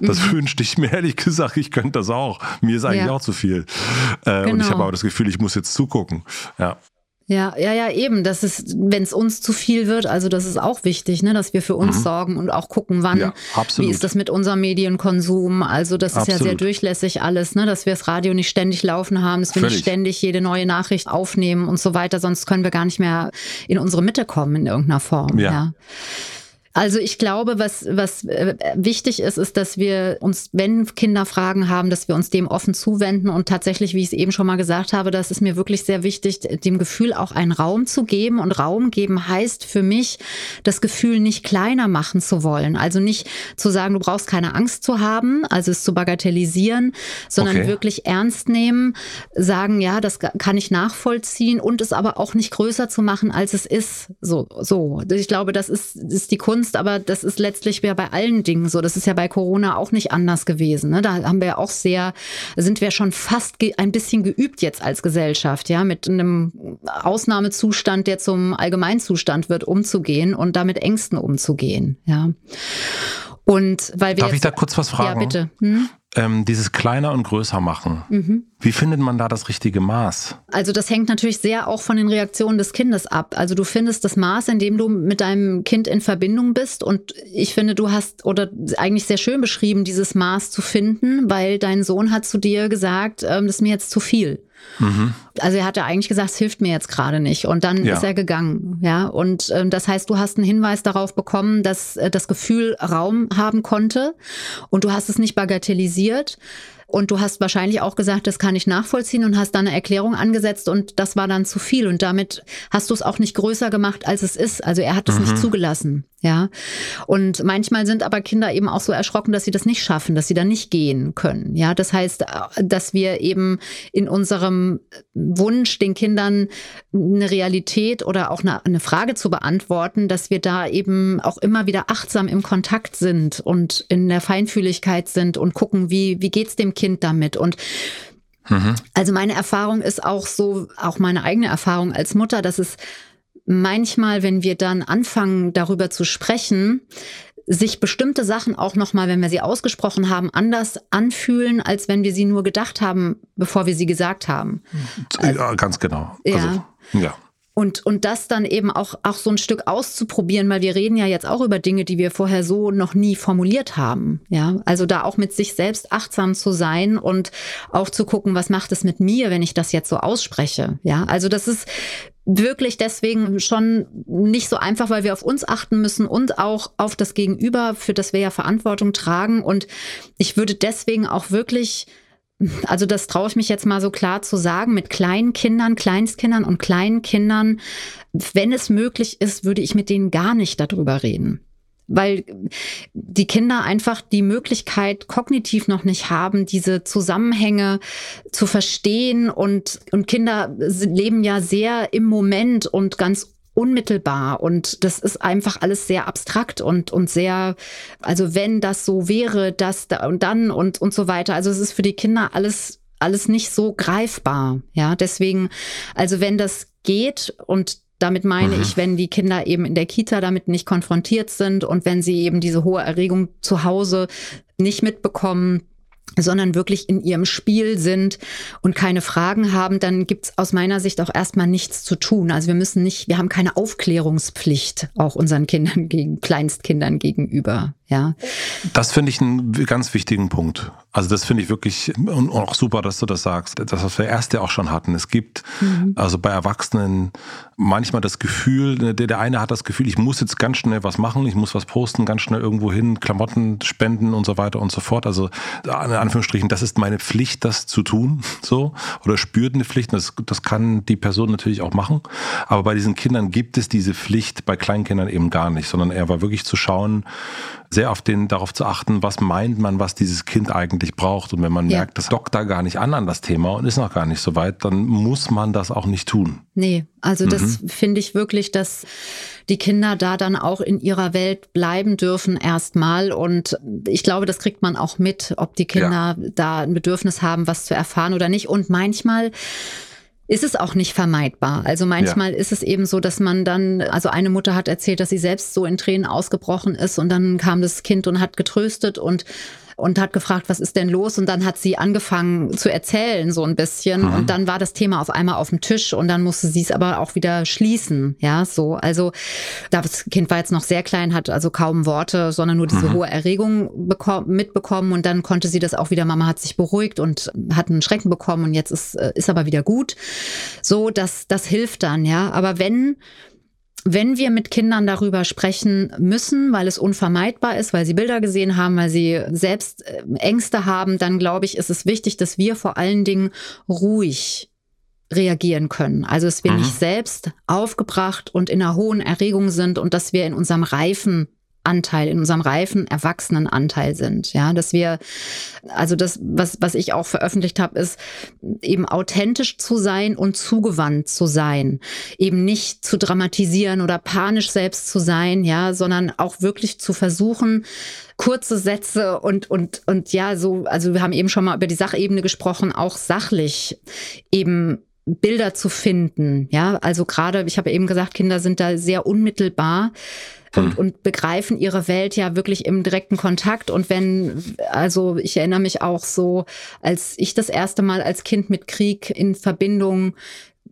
das mhm. wünschte ich mir ehrlich gesagt, ich könnte das auch. Mir ist eigentlich ja. auch zu viel. Äh, genau. Und ich habe genau. aber das Gefühl, ich muss jetzt zugucken. Ja. Ja, ja, ja, eben. Das ist, wenn es uns zu viel wird, also das ist auch wichtig, ne, dass wir für uns mhm. sorgen und auch gucken, wann, ja, wie ist das mit unserem Medienkonsum. Also das ist absolut. ja sehr durchlässig alles, ne, dass wir das Radio nicht ständig laufen haben, dass wir Völlig. nicht ständig jede neue Nachricht aufnehmen und so weiter, sonst können wir gar nicht mehr in unsere Mitte kommen in irgendeiner Form. ja. ja. Also ich glaube, was, was äh, wichtig ist, ist, dass wir uns, wenn Kinder Fragen haben, dass wir uns dem offen zuwenden und tatsächlich, wie ich es eben schon mal gesagt habe, das ist mir wirklich sehr wichtig, dem Gefühl auch einen Raum zu geben. Und Raum geben heißt für mich, das Gefühl nicht kleiner machen zu wollen. Also nicht zu sagen, du brauchst keine Angst zu haben, also es zu bagatellisieren, sondern okay. wirklich ernst nehmen, sagen, ja, das kann ich nachvollziehen und es aber auch nicht größer zu machen, als es ist. So, so. Ich glaube, das ist, ist die Kunst Kunst, aber das ist letztlich ja bei allen Dingen so. Das ist ja bei Corona auch nicht anders gewesen. Ne? Da haben wir auch sehr, sind wir schon fast ein bisschen geübt jetzt als Gesellschaft, ja, mit einem Ausnahmezustand, der zum Allgemeinzustand wird, umzugehen und damit Ängsten umzugehen, ja. Und weil wir Darf ich da kurz was fragen? Ja, bitte. Hm? Ähm, dieses kleiner und größer machen. Mhm. Wie findet man da das richtige Maß? Also das hängt natürlich sehr auch von den Reaktionen des Kindes ab. Also du findest das Maß, in dem du mit deinem Kind in Verbindung bist. Und ich finde, du hast oder eigentlich sehr schön beschrieben, dieses Maß zu finden, weil dein Sohn hat zu dir gesagt, ähm, das ist mir jetzt zu viel. Mhm. Also er hatte eigentlich gesagt, es hilft mir jetzt gerade nicht. Und dann ja. ist er gegangen. Ja, und äh, das heißt, du hast einen Hinweis darauf bekommen, dass äh, das Gefühl Raum haben konnte und du hast es nicht bagatellisiert. Und du hast wahrscheinlich auch gesagt, das kann ich nachvollziehen und hast dann eine Erklärung angesetzt und das war dann zu viel. Und damit hast du es auch nicht größer gemacht, als es ist. Also er hat es mhm. nicht zugelassen. Ja. Und manchmal sind aber Kinder eben auch so erschrocken, dass sie das nicht schaffen, dass sie da nicht gehen können. Ja. Das heißt, dass wir eben in unserem Wunsch, den Kindern eine Realität oder auch eine, eine Frage zu beantworten, dass wir da eben auch immer wieder achtsam im Kontakt sind und in der Feinfühligkeit sind und gucken, wie, wie geht's dem Kind damit und mhm. also meine Erfahrung ist auch so, auch meine eigene Erfahrung als Mutter, dass es manchmal, wenn wir dann anfangen, darüber zu sprechen, sich bestimmte Sachen auch nochmal, wenn wir sie ausgesprochen haben, anders anfühlen, als wenn wir sie nur gedacht haben, bevor wir sie gesagt haben. Ja, ganz genau. Ja. Also, ja. Und, und das dann eben auch, auch so ein Stück auszuprobieren, weil wir reden ja jetzt auch über Dinge, die wir vorher so noch nie formuliert haben. Ja, also da auch mit sich selbst achtsam zu sein und auch zu gucken, was macht es mit mir, wenn ich das jetzt so ausspreche. Ja, also das ist wirklich deswegen schon nicht so einfach, weil wir auf uns achten müssen und auch auf das Gegenüber, für das wir ja Verantwortung tragen. Und ich würde deswegen auch wirklich also das traue ich mich jetzt mal so klar zu sagen, mit kleinen Kindern, Kleinstkindern und kleinen Kindern, wenn es möglich ist, würde ich mit denen gar nicht darüber reden. Weil die Kinder einfach die Möglichkeit kognitiv noch nicht haben, diese Zusammenhänge zu verstehen. Und, und Kinder leben ja sehr im Moment und ganz unmittelbar. Und das ist einfach alles sehr abstrakt und und sehr also wenn das so wäre das da und dann und und so weiter. Also es ist für die Kinder alles alles nicht so greifbar ja. Deswegen also wenn das geht und damit meine mhm. ich, wenn die Kinder eben in der Kita damit nicht konfrontiert sind und wenn sie eben diese hohe Erregung zu Hause nicht mitbekommen, sondern wirklich in ihrem Spiel sind und keine Fragen haben, dann gibt's aus meiner Sicht auch erstmal nichts zu tun. Also wir müssen nicht, wir haben keine Aufklärungspflicht auch unseren Kindern gegen Kleinstkindern gegenüber. Ja. Das finde ich einen ganz wichtigen Punkt. Also das finde ich wirklich und auch super, dass du das sagst. Das, was wir erst ja auch schon hatten. Es gibt mhm. also bei Erwachsenen manchmal das Gefühl, der, der eine hat das Gefühl, ich muss jetzt ganz schnell was machen, ich muss was posten, ganz schnell irgendwo hin, Klamotten spenden und so weiter und so fort. Also in Anführungsstrichen, das ist meine Pflicht, das zu tun, *laughs* so oder spürt eine Pflicht. Das, das kann die Person natürlich auch machen. Aber bei diesen Kindern gibt es diese Pflicht bei Kleinkindern eben gar nicht, sondern er war wirklich zu schauen, sehr auf den, darauf zu achten, was meint man, was dieses Kind eigentlich braucht. Und wenn man ja. merkt, das dockt da gar nicht an an das Thema und ist noch gar nicht so weit, dann muss man das auch nicht tun. Nee, also das mhm. finde ich wirklich, dass die Kinder da dann auch in ihrer Welt bleiben dürfen erstmal. Und ich glaube, das kriegt man auch mit, ob die Kinder ja. da ein Bedürfnis haben, was zu erfahren oder nicht. Und manchmal ist es auch nicht vermeidbar. Also manchmal ja. ist es eben so, dass man dann, also eine Mutter hat erzählt, dass sie selbst so in Tränen ausgebrochen ist und dann kam das Kind und hat getröstet und und hat gefragt, was ist denn los? Und dann hat sie angefangen zu erzählen, so ein bisschen. Mhm. Und dann war das Thema auf einmal auf dem Tisch und dann musste sie es aber auch wieder schließen. Ja, so. Also das Kind war jetzt noch sehr klein, hat also kaum Worte, sondern nur diese mhm. hohe Erregung mitbekommen. Und dann konnte sie das auch wieder, Mama hat sich beruhigt und hat einen Schrecken bekommen und jetzt ist, äh, ist aber wieder gut. So, das, das hilft dann, ja. Aber wenn wenn wir mit Kindern darüber sprechen müssen, weil es unvermeidbar ist, weil sie Bilder gesehen haben, weil sie selbst äh, Ängste haben, dann glaube ich, ist es wichtig, dass wir vor allen Dingen ruhig reagieren können. Also, dass wir mhm. nicht selbst aufgebracht und in einer hohen Erregung sind und dass wir in unserem reifen Anteil, in unserem reifen Erwachsenenanteil sind. Ja, dass wir, also das, was, was ich auch veröffentlicht habe, ist eben authentisch zu sein und zugewandt zu sein. Eben nicht zu dramatisieren oder panisch selbst zu sein, ja, sondern auch wirklich zu versuchen, kurze Sätze und, und, und ja, so, also wir haben eben schon mal über die Sachebene gesprochen, auch sachlich eben Bilder zu finden. Ja, also gerade, ich habe eben gesagt, Kinder sind da sehr unmittelbar und, hm. und begreifen ihre Welt ja wirklich im direkten Kontakt. Und wenn, also ich erinnere mich auch so, als ich das erste Mal als Kind mit Krieg in Verbindung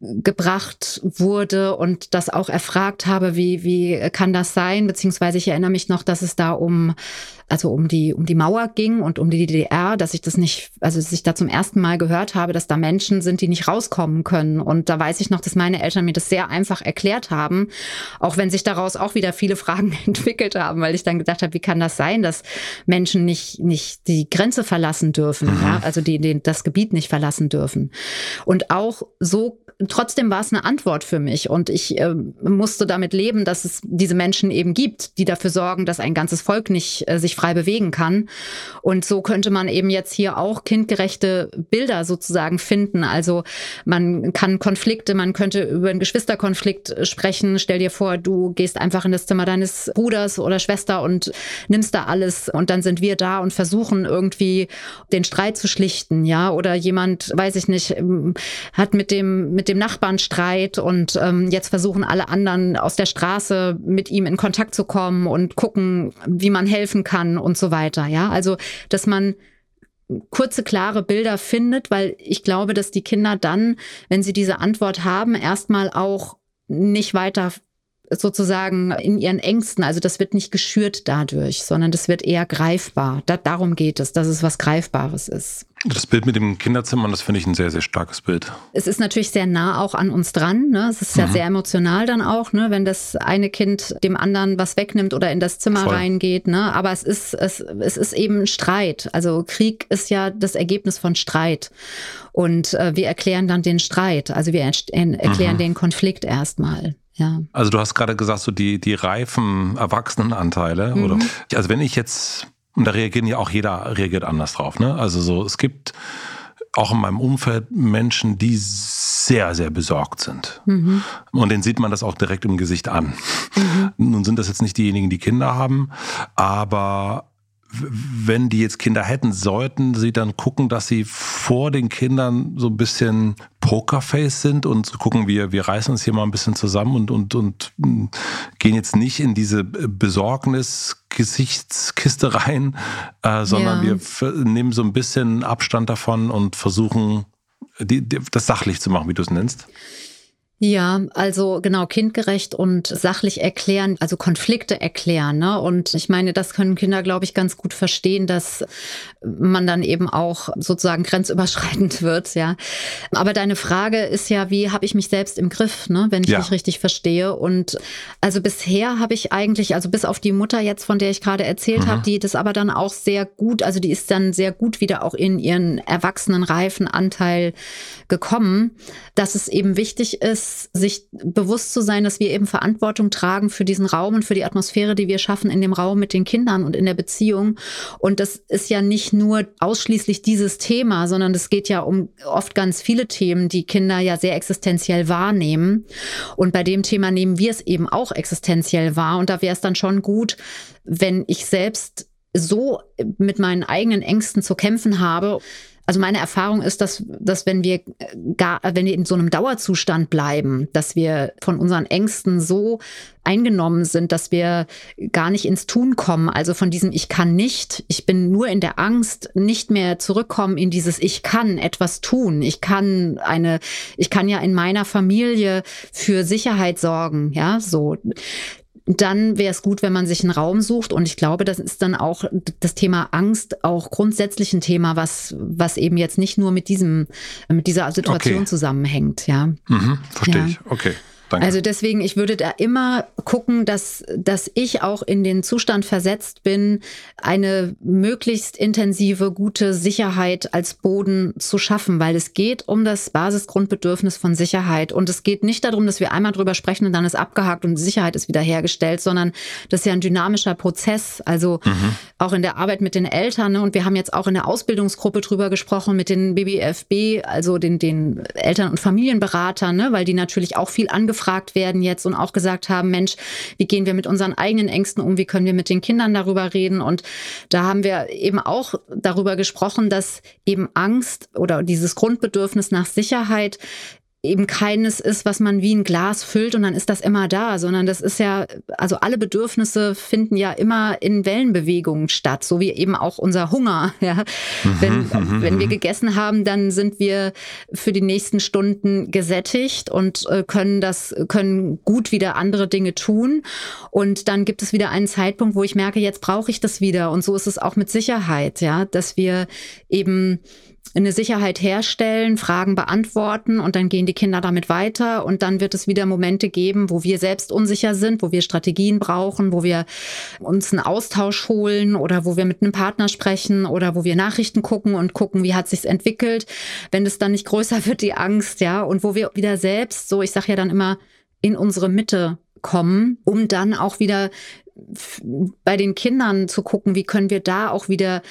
gebracht wurde und das auch erfragt habe, wie, wie kann das sein? Beziehungsweise ich erinnere mich noch, dass es da um also um die, um die Mauer ging und um die DDR, dass ich das nicht, also dass ich da zum ersten Mal gehört habe, dass da Menschen sind, die nicht rauskommen können. Und da weiß ich noch, dass meine Eltern mir das sehr einfach erklärt haben, auch wenn sich daraus auch wieder viele Fragen *laughs* entwickelt haben, weil ich dann gedacht habe, wie kann das sein, dass Menschen nicht, nicht die Grenze verlassen dürfen, mhm. ja, also die, die das Gebiet nicht verlassen dürfen. Und auch so, trotzdem war es eine Antwort für mich und ich äh, musste damit leben, dass es diese Menschen eben gibt, die dafür sorgen, dass ein ganzes Volk nicht äh, sich frei bewegen kann. Und so könnte man eben jetzt hier auch kindgerechte Bilder sozusagen finden. Also man kann Konflikte, man könnte über einen Geschwisterkonflikt sprechen. Stell dir vor, du gehst einfach in das Zimmer deines Bruders oder Schwester und nimmst da alles und dann sind wir da und versuchen irgendwie den Streit zu schlichten, ja, oder jemand, weiß ich nicht, ähm, hat mit dem mit dem Nachbarn Streit und ähm, jetzt versuchen alle anderen aus der Straße mit ihm in Kontakt zu kommen und gucken, wie man helfen kann und so weiter. Ja, also, dass man kurze, klare Bilder findet, weil ich glaube, dass die Kinder dann, wenn sie diese Antwort haben, erstmal auch nicht weiter sozusagen in ihren Ängsten. Also das wird nicht geschürt dadurch, sondern das wird eher greifbar. Da, darum geht es, dass es was Greifbares ist. Das Bild mit dem Kinderzimmer, das finde ich ein sehr, sehr starkes Bild. Es ist natürlich sehr nah auch an uns dran. Ne? Es ist ja mhm. sehr emotional dann auch, ne? wenn das eine Kind dem anderen was wegnimmt oder in das Zimmer Voll. reingeht. Ne? Aber es ist, es, es ist eben Streit. Also Krieg ist ja das Ergebnis von Streit. Und äh, wir erklären dann den Streit. Also wir erklären mhm. den Konflikt erstmal. Ja. Also du hast gerade gesagt, so die, die reifen Erwachsenenanteile. Mhm. Oder, also wenn ich jetzt und da reagieren ja auch jeder reagiert anders drauf. Ne? Also so, es gibt auch in meinem Umfeld Menschen, die sehr, sehr besorgt sind. Mhm. Und denen sieht man das auch direkt im Gesicht an. Mhm. Nun sind das jetzt nicht diejenigen, die Kinder haben, aber wenn die jetzt Kinder hätten, sollten sie dann gucken, dass sie vor den Kindern so ein bisschen Pokerface sind und gucken, wir, wir reißen uns hier mal ein bisschen zusammen und, und, und hm, gehen jetzt nicht in diese Besorgnis-Gesichtskiste rein, äh, sondern ja. wir nehmen so ein bisschen Abstand davon und versuchen, die, die, das sachlich zu machen, wie du es nennst. Ja, also genau, kindgerecht und sachlich erklären, also Konflikte erklären. Ne? Und ich meine, das können Kinder, glaube ich, ganz gut verstehen, dass man dann eben auch sozusagen grenzüberschreitend *laughs* wird, ja. Aber deine Frage ist ja, wie habe ich mich selbst im Griff, ne? wenn ich ja. dich richtig verstehe. Und also bisher habe ich eigentlich, also bis auf die Mutter jetzt, von der ich gerade erzählt mhm. habe, die das aber dann auch sehr gut, also die ist dann sehr gut wieder auch in ihren erwachsenen reifen Anteil gekommen, dass es eben wichtig ist, sich bewusst zu sein, dass wir eben Verantwortung tragen für diesen Raum und für die Atmosphäre, die wir schaffen in dem Raum mit den Kindern und in der Beziehung. Und das ist ja nicht nur ausschließlich dieses Thema, sondern es geht ja um oft ganz viele Themen, die Kinder ja sehr existenziell wahrnehmen. Und bei dem Thema nehmen wir es eben auch existenziell wahr. Und da wäre es dann schon gut, wenn ich selbst so mit meinen eigenen Ängsten zu kämpfen habe, also meine Erfahrung ist, dass, dass wenn wir gar, wenn wir in so einem Dauerzustand bleiben, dass wir von unseren Ängsten so eingenommen sind, dass wir gar nicht ins Tun kommen. Also von diesem Ich kann nicht, ich bin nur in der Angst, nicht mehr zurückkommen in dieses Ich kann etwas tun. Ich kann eine, ich kann ja in meiner Familie für Sicherheit sorgen. Ja, so dann wäre es gut, wenn man sich einen Raum sucht. Und ich glaube, das ist dann auch das Thema Angst auch grundsätzlich ein Thema, was, was eben jetzt nicht nur mit diesem, mit dieser Situation okay. zusammenhängt. Ja. Mhm, verstehe ja. ich. Okay. Danke. Also deswegen, ich würde da immer gucken, dass, dass ich auch in den Zustand versetzt bin, eine möglichst intensive, gute Sicherheit als Boden zu schaffen, weil es geht um das Basisgrundbedürfnis von Sicherheit. Und es geht nicht darum, dass wir einmal drüber sprechen und dann ist abgehakt und die Sicherheit ist wiederhergestellt, sondern das ist ja ein dynamischer Prozess. Also mhm. auch in der Arbeit mit den Eltern. Ne? Und wir haben jetzt auch in der Ausbildungsgruppe drüber gesprochen mit den BBFB, also den, den Eltern- und Familienberatern, ne? weil die natürlich auch viel angefragt gefragt werden jetzt und auch gesagt haben, Mensch, wie gehen wir mit unseren eigenen Ängsten um? Wie können wir mit den Kindern darüber reden? Und da haben wir eben auch darüber gesprochen, dass eben Angst oder dieses Grundbedürfnis nach Sicherheit eben keines ist, was man wie ein Glas füllt und dann ist das immer da, sondern das ist ja, also alle Bedürfnisse finden ja immer in Wellenbewegungen statt, so wie eben auch unser Hunger. *laughs* Ja. Wenn, mhm, mhm, wenn wir mhm. gegessen haben, dann sind wir für die nächsten Stunden gesättigt und äh, können das, können gut wieder andere Dinge tun. Und dann gibt es wieder einen Zeitpunkt, wo ich merke, jetzt brauche ich das wieder. Und so ist es auch mit Sicherheit, ja, dass wir eben eine Sicherheit herstellen, Fragen beantworten und dann gehen die Kinder damit weiter. Und dann wird es wieder Momente geben, wo wir selbst unsicher sind, wo wir Strategien brauchen, wo wir uns einen Austausch holen oder wo wir mit einem Partner sprechen oder wo wir Nachrichten gucken und gucken, wie hat sich's entwickelt, wenn es dann nicht größer wird die Angst, ja, und wo wir wieder selbst, so ich sage ja dann immer in unsere Mitte kommen, um dann auch wieder bei den Kindern zu gucken, wie können wir da auch wieder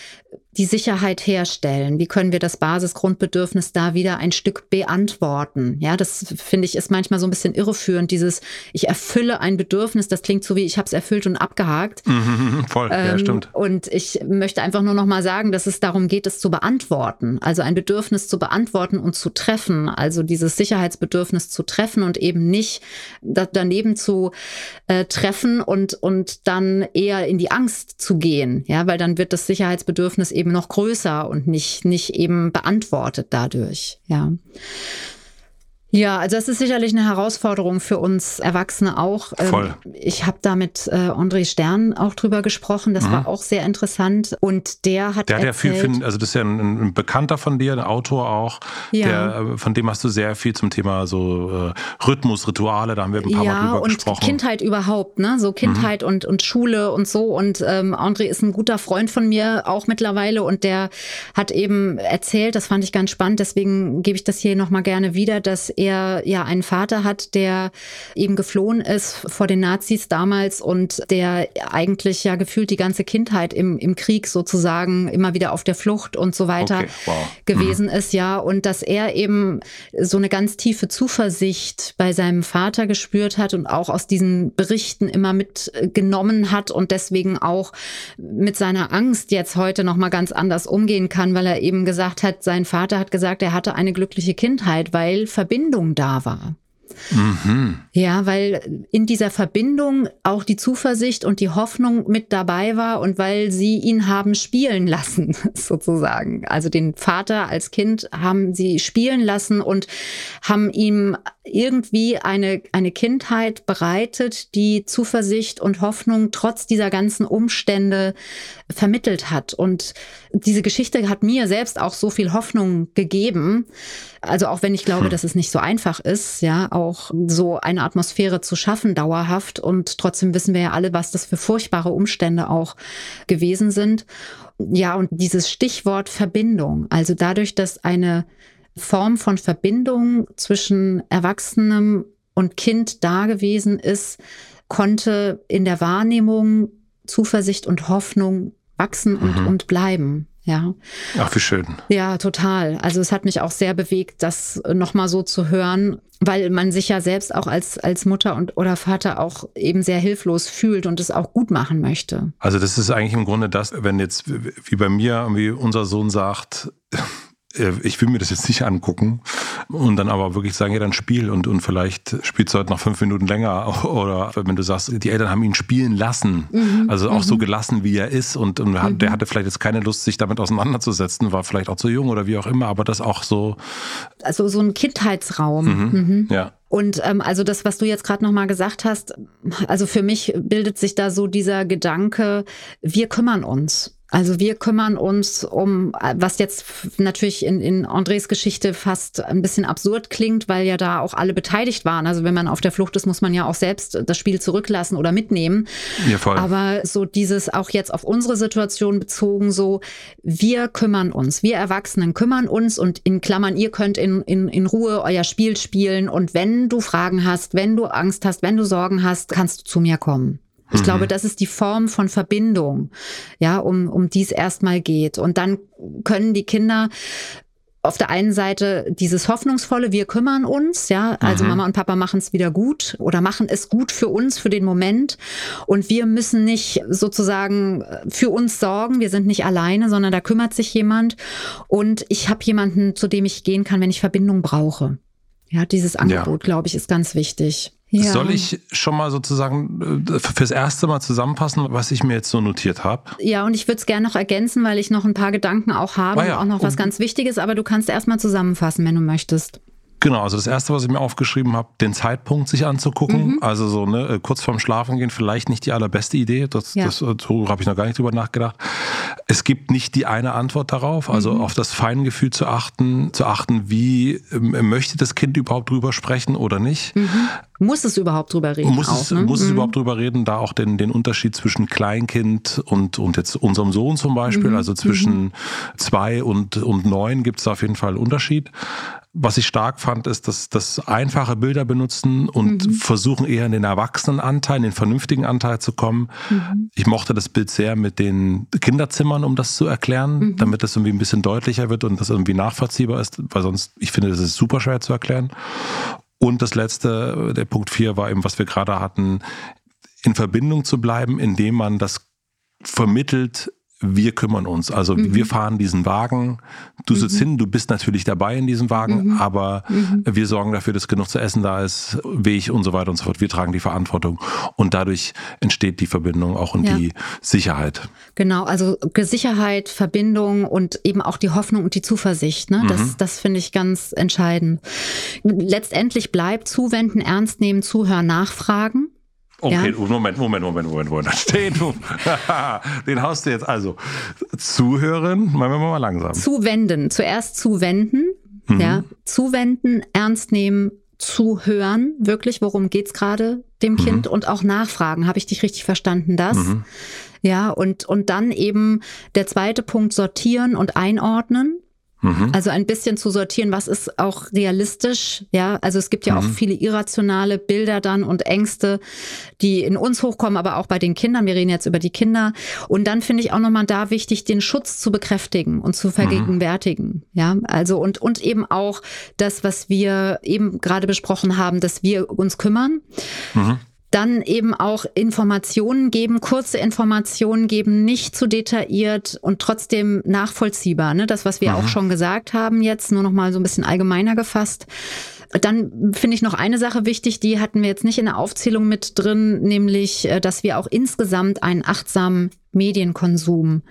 die Sicherheit herstellen? Wie können wir das Basisgrundbedürfnis da wieder ein Stück beantworten? Ja, das finde ich ist manchmal so ein bisschen irreführend, dieses ich erfülle ein Bedürfnis, das klingt so wie ich habe es erfüllt und abgehakt. Mhm, voll, ähm, ja, stimmt. Und ich möchte einfach nur noch mal sagen, dass es darum geht, es zu beantworten, also ein Bedürfnis zu beantworten und zu treffen, also dieses Sicherheitsbedürfnis zu treffen und eben nicht daneben zu äh, treffen und und dann eher in die Angst zu gehen, ja, weil dann wird das Sicherheitsbedürfnis eben noch größer und nicht, nicht eben beantwortet dadurch, ja. Ja, also das ist sicherlich eine Herausforderung für uns Erwachsene auch. Ähm, Voll. Ich habe da mit äh, André Stern auch drüber gesprochen. Das mhm. war auch sehr interessant. Und der hat. Der hat erzählt, ja viel, also das ist ja ein, ein, Bekannter von dir, ein Autor auch. Ja. Der, äh, von dem hast du sehr viel zum Thema so äh, Rhythmus, Rituale, da haben wir ein paar ja, Mal drüber und gesprochen. Kindheit überhaupt, ne? So Kindheit mhm. und, und Schule und so. Und ähm, André ist ein guter Freund von mir auch mittlerweile und der hat eben erzählt, das fand ich ganz spannend, deswegen gebe ich das hier nochmal gerne wieder, dass er ja einen Vater hat, der eben geflohen ist vor den Nazis damals und der eigentlich ja gefühlt die ganze Kindheit im, im Krieg sozusagen immer wieder auf der Flucht und so weiter okay, wow. gewesen mhm. ist, ja. Und dass er eben so eine ganz tiefe Zuversicht bei seinem Vater gespürt hat und auch aus diesen Berichten immer mitgenommen hat und deswegen auch mit seiner Angst jetzt heute nochmal ganz anders umgehen kann, weil er eben gesagt hat, sein Vater hat gesagt, er hatte eine glückliche Kindheit, weil Verbindung da war. Mhm. Ja, weil in dieser Verbindung auch die Zuversicht und die Hoffnung mit dabei war und weil sie ihn haben spielen lassen, *laughs* sozusagen. Also den Vater als Kind haben sie spielen lassen und haben ihm irgendwie eine, eine Kindheit bereitet, die Zuversicht und Hoffnung trotz dieser ganzen Umstände vermittelt hat. Und diese Geschichte hat mir selbst auch so viel Hoffnung gegeben. Also auch wenn ich glaube, hm. dass es nicht so einfach ist, ja, auch so eine Atmosphäre zu schaffen, dauerhaft. Und trotzdem wissen wir ja alle, was das für furchtbare Umstände auch gewesen sind. Ja, und dieses Stichwort Verbindung, also dadurch, dass eine Form von Verbindung zwischen Erwachsenem und Kind da gewesen ist, konnte in der Wahrnehmung Zuversicht und Hoffnung wachsen und, mhm. und bleiben. Ja. Ach, wie schön. Ja, total. Also es hat mich auch sehr bewegt, das nochmal so zu hören, weil man sich ja selbst auch als, als Mutter und oder Vater auch eben sehr hilflos fühlt und es auch gut machen möchte. Also das ist eigentlich im Grunde das, wenn jetzt wie bei mir, wie unser Sohn sagt, ich will mir das jetzt nicht angucken und dann aber wirklich sagen, ja, dann spiel und, und vielleicht spielst du heute noch fünf Minuten länger *laughs* oder wenn du sagst, die Eltern haben ihn spielen lassen, mhm. also auch mhm. so gelassen, wie er ist und, und mhm. der hatte vielleicht jetzt keine Lust, sich damit auseinanderzusetzen, war vielleicht auch zu jung oder wie auch immer, aber das auch so. Also so ein Kindheitsraum. Mhm. mhm. Ja. Und ähm, also das, was du jetzt gerade nochmal gesagt hast, also für mich bildet sich da so dieser Gedanke, wir kümmern uns. Also wir kümmern uns um, was jetzt natürlich in, in Andres Geschichte fast ein bisschen absurd klingt, weil ja da auch alle beteiligt waren. Also wenn man auf der Flucht ist, muss man ja auch selbst das Spiel zurücklassen oder mitnehmen. Ja, voll. Aber so dieses auch jetzt auf unsere Situation bezogen, so wir kümmern uns, wir Erwachsenen kümmern uns und in Klammern, ihr könnt in, in, in Ruhe euer Spiel spielen und wenn du Fragen hast, wenn du Angst hast, wenn du Sorgen hast, kannst du zu mir kommen. Ich mhm. glaube, das ist die Form von Verbindung, ja, um, um die es erstmal geht. Und dann können die Kinder auf der einen Seite dieses hoffnungsvolle, wir kümmern uns, ja, also mhm. Mama und Papa machen es wieder gut oder machen es gut für uns für den Moment und wir müssen nicht sozusagen für uns sorgen, wir sind nicht alleine, sondern da kümmert sich jemand und ich habe jemanden, zu dem ich gehen kann, wenn ich Verbindung brauche. Ja, dieses Angebot, ja. glaube ich, ist ganz wichtig. Ja. Soll ich schon mal sozusagen äh, fürs erste Mal zusammenfassen, was ich mir jetzt so notiert habe? Ja, und ich würde es gerne noch ergänzen, weil ich noch ein paar Gedanken auch habe, ah ja. auch noch was ganz Wichtiges, aber du kannst erst mal zusammenfassen, wenn du möchtest. Genau, also das erste, was ich mir aufgeschrieben habe, den Zeitpunkt sich anzugucken. Mhm. Also so ne, äh, kurz vorm Schlafen gehen, vielleicht nicht die allerbeste Idee. Das, ja. das so habe ich noch gar nicht drüber nachgedacht. Es gibt nicht die eine Antwort darauf. Also mhm. auf das Feingefühl zu achten, zu achten, wie äh, möchte das Kind überhaupt drüber sprechen oder nicht. Mhm. Muss es überhaupt drüber reden? Muss, auch, es, ne? muss es mhm. überhaupt drüber reden, da auch den, den Unterschied zwischen Kleinkind und, und jetzt unserem Sohn zum Beispiel, mhm. also zwischen mhm. zwei und, und neun gibt es da auf jeden Fall einen Unterschied. Was ich stark fand, ist, dass das einfache Bilder benutzen und mhm. versuchen eher in den Erwachsenenanteil, in den vernünftigen Anteil zu kommen. Mhm. Ich mochte das Bild sehr mit den Kinderzimmern, um das zu erklären, mhm. damit das irgendwie ein bisschen deutlicher wird und das irgendwie nachvollziehbar ist, weil sonst, ich finde, das ist super schwer zu erklären. Und das letzte, der Punkt 4 war eben, was wir gerade hatten, in Verbindung zu bleiben, indem man das vermittelt, wir kümmern uns. Also mhm. wir fahren diesen Wagen, du sitzt mhm. hin, du bist natürlich dabei in diesem Wagen, mhm. aber mhm. wir sorgen dafür, dass genug zu essen da ist, Weg und so weiter und so fort. Wir tragen die Verantwortung und dadurch entsteht die Verbindung auch und ja. die Sicherheit. Genau, also Sicherheit, Verbindung und eben auch die Hoffnung und die Zuversicht. Ne? Das, mhm. das finde ich ganz entscheidend. Letztendlich bleibt zuwenden, ernst nehmen, zuhören, nachfragen. Okay, ja. Moment, Moment, Moment, Moment, Moment. *laughs* Stehen, *laughs* den haust du jetzt also. Zuhören, machen wir mal langsam. Zuwenden, zuerst zuwenden, mhm. ja, zuwenden, ernst nehmen, zuhören, wirklich, worum geht's gerade dem mhm. Kind und auch nachfragen. Habe ich dich richtig verstanden, das? Mhm. Ja, und, und dann eben der zweite Punkt, sortieren und einordnen. Mhm. Also ein bisschen zu sortieren, was ist auch realistisch, ja. Also es gibt ja mhm. auch viele irrationale Bilder dann und Ängste, die in uns hochkommen, aber auch bei den Kindern. Wir reden jetzt über die Kinder. Und dann finde ich auch nochmal da wichtig, den Schutz zu bekräftigen und zu vergegenwärtigen, mhm. ja. Also und, und eben auch das, was wir eben gerade besprochen haben, dass wir uns kümmern. Mhm dann eben auch Informationen geben, kurze Informationen geben, nicht zu detailliert und trotzdem nachvollziehbar. Ne? Das, was wir Aha. auch schon gesagt haben jetzt, nur noch mal so ein bisschen allgemeiner gefasst. Dann finde ich noch eine Sache wichtig, die hatten wir jetzt nicht in der Aufzählung mit drin, nämlich, äh, dass wir auch insgesamt einen achtsamen Medienkonsum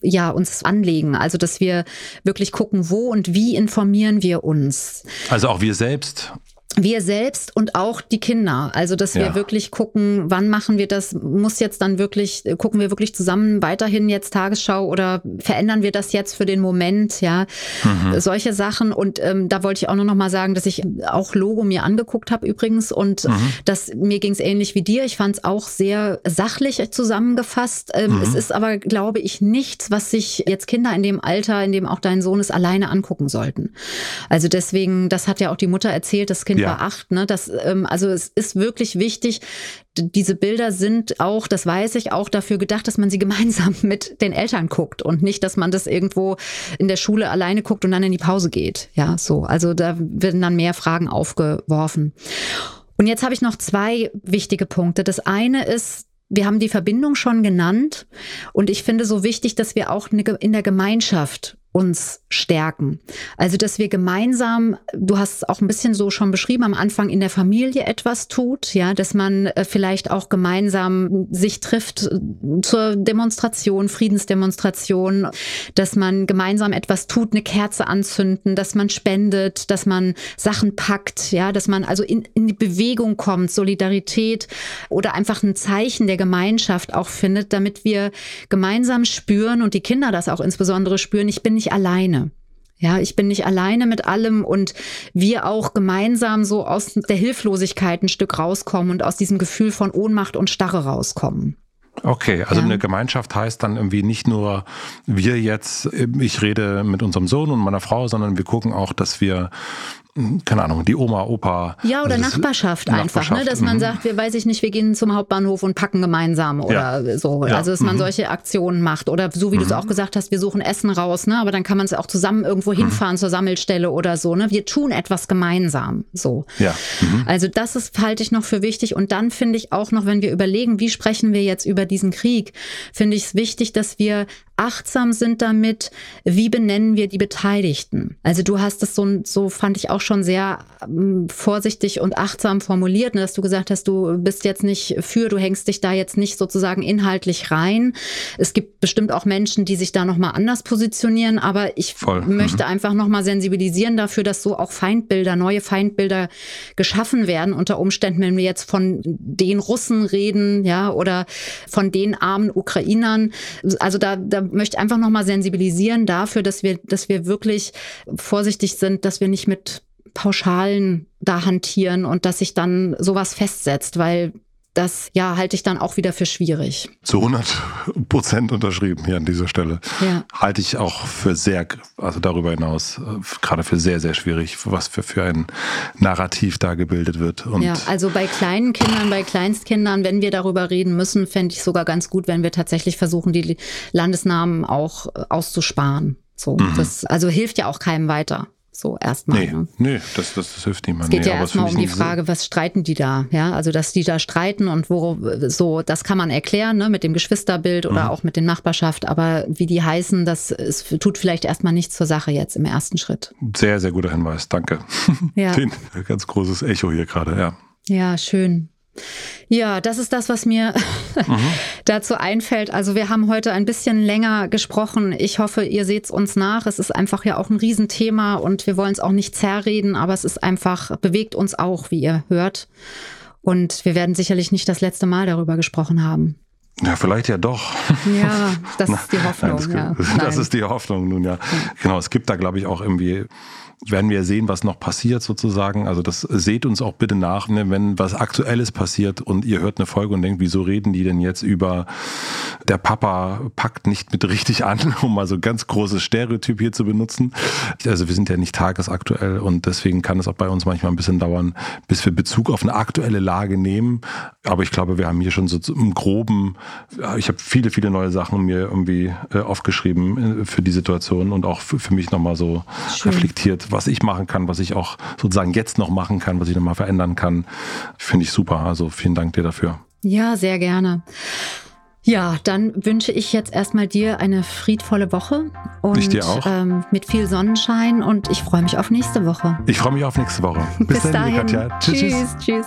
ja uns anlegen. Also dass wir wirklich gucken, wo und wie informieren wir uns. Also auch wir selbst wir selbst und auch die Kinder. Also, dass wir ja. wirklich gucken, wann machen wir das? Muss jetzt dann wirklich, gucken wir wirklich zusammen weiterhin jetzt Tagesschau oder verändern wir das jetzt für den Moment? Ja, mhm. solche Sachen. Und ähm, da wollte ich auch nur noch mal sagen, dass ich auch Logo mir angeguckt habe übrigens und mhm. dass mir ging es ähnlich wie dir. Ich fand es auch sehr sachlich zusammengefasst. Ähm, mhm. Es ist aber, glaube ich, nichts, was sich jetzt Kinder in dem Alter, in dem auch dein Sohn ist, alleine angucken sollten. Also deswegen, das hat ja auch die Mutter erzählt, das Kind ja. Beachten. Ne? Das, ähm, also es ist wirklich wichtig, diese Bilder sind auch, das weiß ich, auch dafür gedacht, dass man sie *laughs* gemeinsam mit den Eltern guckt und nicht, dass man das irgendwo in der Schule alleine guckt und dann in die Pause geht. Ja, so. Also da werden dann mehr Fragen aufgeworfen. Und jetzt habe ich noch zwei wichtige Punkte. Das eine ist, wir haben die Verbindung schon genannt und ich finde so wichtig, dass wir auch in der Gemeinschaft uns stärken. Also, dass wir gemeinsam, du hast es auch ein bisschen so schon beschrieben, am Anfang in der Familie etwas tut, ja, dass man äh, vielleicht auch gemeinsam sich trifft äh, zur Demonstration, Friedensdemonstration, dass man gemeinsam etwas tut, eine Kerze anzünden, dass man spendet, dass man Sachen packt, ja, dass man also in, in die Bewegung kommt, Solidarität oder einfach ein Zeichen der Gemeinschaft auch findet, damit wir gemeinsam spüren und die Kinder das auch insbesondere spüren, ich bin nicht alleine. Ja, ich bin nicht alleine mit allem und wir auch gemeinsam so aus der Hilflosigkeit ein Stück rauskommen und aus diesem Gefühl von Ohnmacht und Starre rauskommen. Okay, also ja. eine Gemeinschaft heißt dann irgendwie nicht nur wir jetzt, ich rede mit unserem Sohn und meiner Frau, sondern wir gucken auch, dass wir keine Ahnung, die Oma, Opa. Ja, oder Nachbarschaft, Nachbarschaft einfach, ne? dass man mhm. sagt, wir weiß ich nicht, wir gehen zum Hauptbahnhof und packen gemeinsam oder ja. so. Ja. Also, dass man mhm. solche Aktionen macht. Oder so wie mhm. du es auch gesagt hast, wir suchen Essen raus, ne? aber dann kann man es auch zusammen irgendwo mhm. hinfahren zur Sammelstelle oder so. Ne? Wir tun etwas gemeinsam. So. Ja. Mhm. Also, das ist, halte ich noch für wichtig. Und dann finde ich auch noch, wenn wir überlegen, wie sprechen wir jetzt über diesen Krieg, finde ich es wichtig, dass wir achtsam sind damit, wie benennen wir die Beteiligten. Also du hast es so, so fand ich auch schon sehr ähm, vorsichtig und achtsam formuliert, ne, dass du gesagt hast, du bist jetzt nicht für, du hängst dich da jetzt nicht sozusagen inhaltlich rein. Es gibt bestimmt auch Menschen, die sich da nochmal anders positionieren, aber ich Voll. möchte mhm. einfach nochmal sensibilisieren dafür, dass so auch Feindbilder, neue Feindbilder geschaffen werden unter Umständen, wenn wir jetzt von den Russen reden, ja, oder von den armen Ukrainern. Also da, da möchte einfach nochmal sensibilisieren dafür, dass wir, dass wir wirklich vorsichtig sind, dass wir nicht mit Pauschalen da hantieren und dass sich dann sowas festsetzt, weil das ja halte ich dann auch wieder für schwierig. Zu 100 Prozent unterschrieben hier an dieser Stelle. Ja. Halte ich auch für sehr, also darüber hinaus, äh, gerade für sehr, sehr schwierig, was für, für ein Narrativ da gebildet wird. Und ja, also bei kleinen Kindern, bei Kleinstkindern, wenn wir darüber reden müssen, fände ich sogar ganz gut, wenn wir tatsächlich versuchen, die Landesnamen auch äh, auszusparen. So, mhm. das also hilft ja auch keinem weiter. So erstmal. Nee, ne? nee das, das, das hilft niemandem. Es geht nee, ja erstmal um die Frage, was streiten die da? Ja, also dass die da streiten und wo so, das kann man erklären, ne, mit dem Geschwisterbild oder Mhm. auch mit der Nachbarschaft, aber wie die heißen, das es tut vielleicht erstmal nichts zur Sache jetzt im ersten Schritt. Sehr, sehr guter Hinweis. Danke. Ja. *laughs* Den, ganz großes Echo hier gerade, ja. Ja, schön. Ja, das ist das, was mir Mhm. *laughs* dazu einfällt. Also wir haben heute ein bisschen länger gesprochen. Ich hoffe, ihr seht es uns nach. Es ist einfach ja auch ein Riesenthema und wir wollen es auch nicht zerreden, aber es ist einfach, bewegt uns auch, wie ihr hört. Und wir werden sicherlich nicht das letzte Mal darüber gesprochen haben. Ja, vielleicht ja doch. *laughs* Ja, das ist die Hoffnung. Nein, das, ja. *laughs* das Nein. ist die Hoffnung nun ja. Genau, es gibt da glaube ich auch irgendwie werden wir sehen, was noch passiert sozusagen. Also das seht uns auch bitte nach, ne, wenn was Aktuelles passiert und ihr hört eine Folge und denkt, wieso reden die denn jetzt über der Papa packt nicht mit richtig an, *laughs* um mal so ein ganz großes Stereotyp hier zu benutzen. Also wir sind ja nicht tagesaktuell und deswegen kann es auch bei uns manchmal ein bisschen dauern, bis wir Bezug auf eine aktuelle Lage nehmen. Aber ich glaube, wir haben hier schon so im Groben, ich habe viele, viele neue Sachen mir irgendwie äh, aufgeschrieben äh, für die Situation und auch für, für mich nochmal so Schön. reflektiert, was ich machen kann, was ich auch sozusagen jetzt noch machen kann, was ich nochmal verändern kann. Finde ich super. Also vielen Dank dir dafür. Ja, sehr gerne. Ja, dann wünsche ich jetzt erstmal dir eine friedvolle Woche und Ich dir auch. Ähm, mit viel Sonnenschein und ich freue mich auf nächste Woche. Ich freue mich auf nächste Woche. *laughs* Bis, dann, liebe Katja. tschüss. tschüss. tschüss.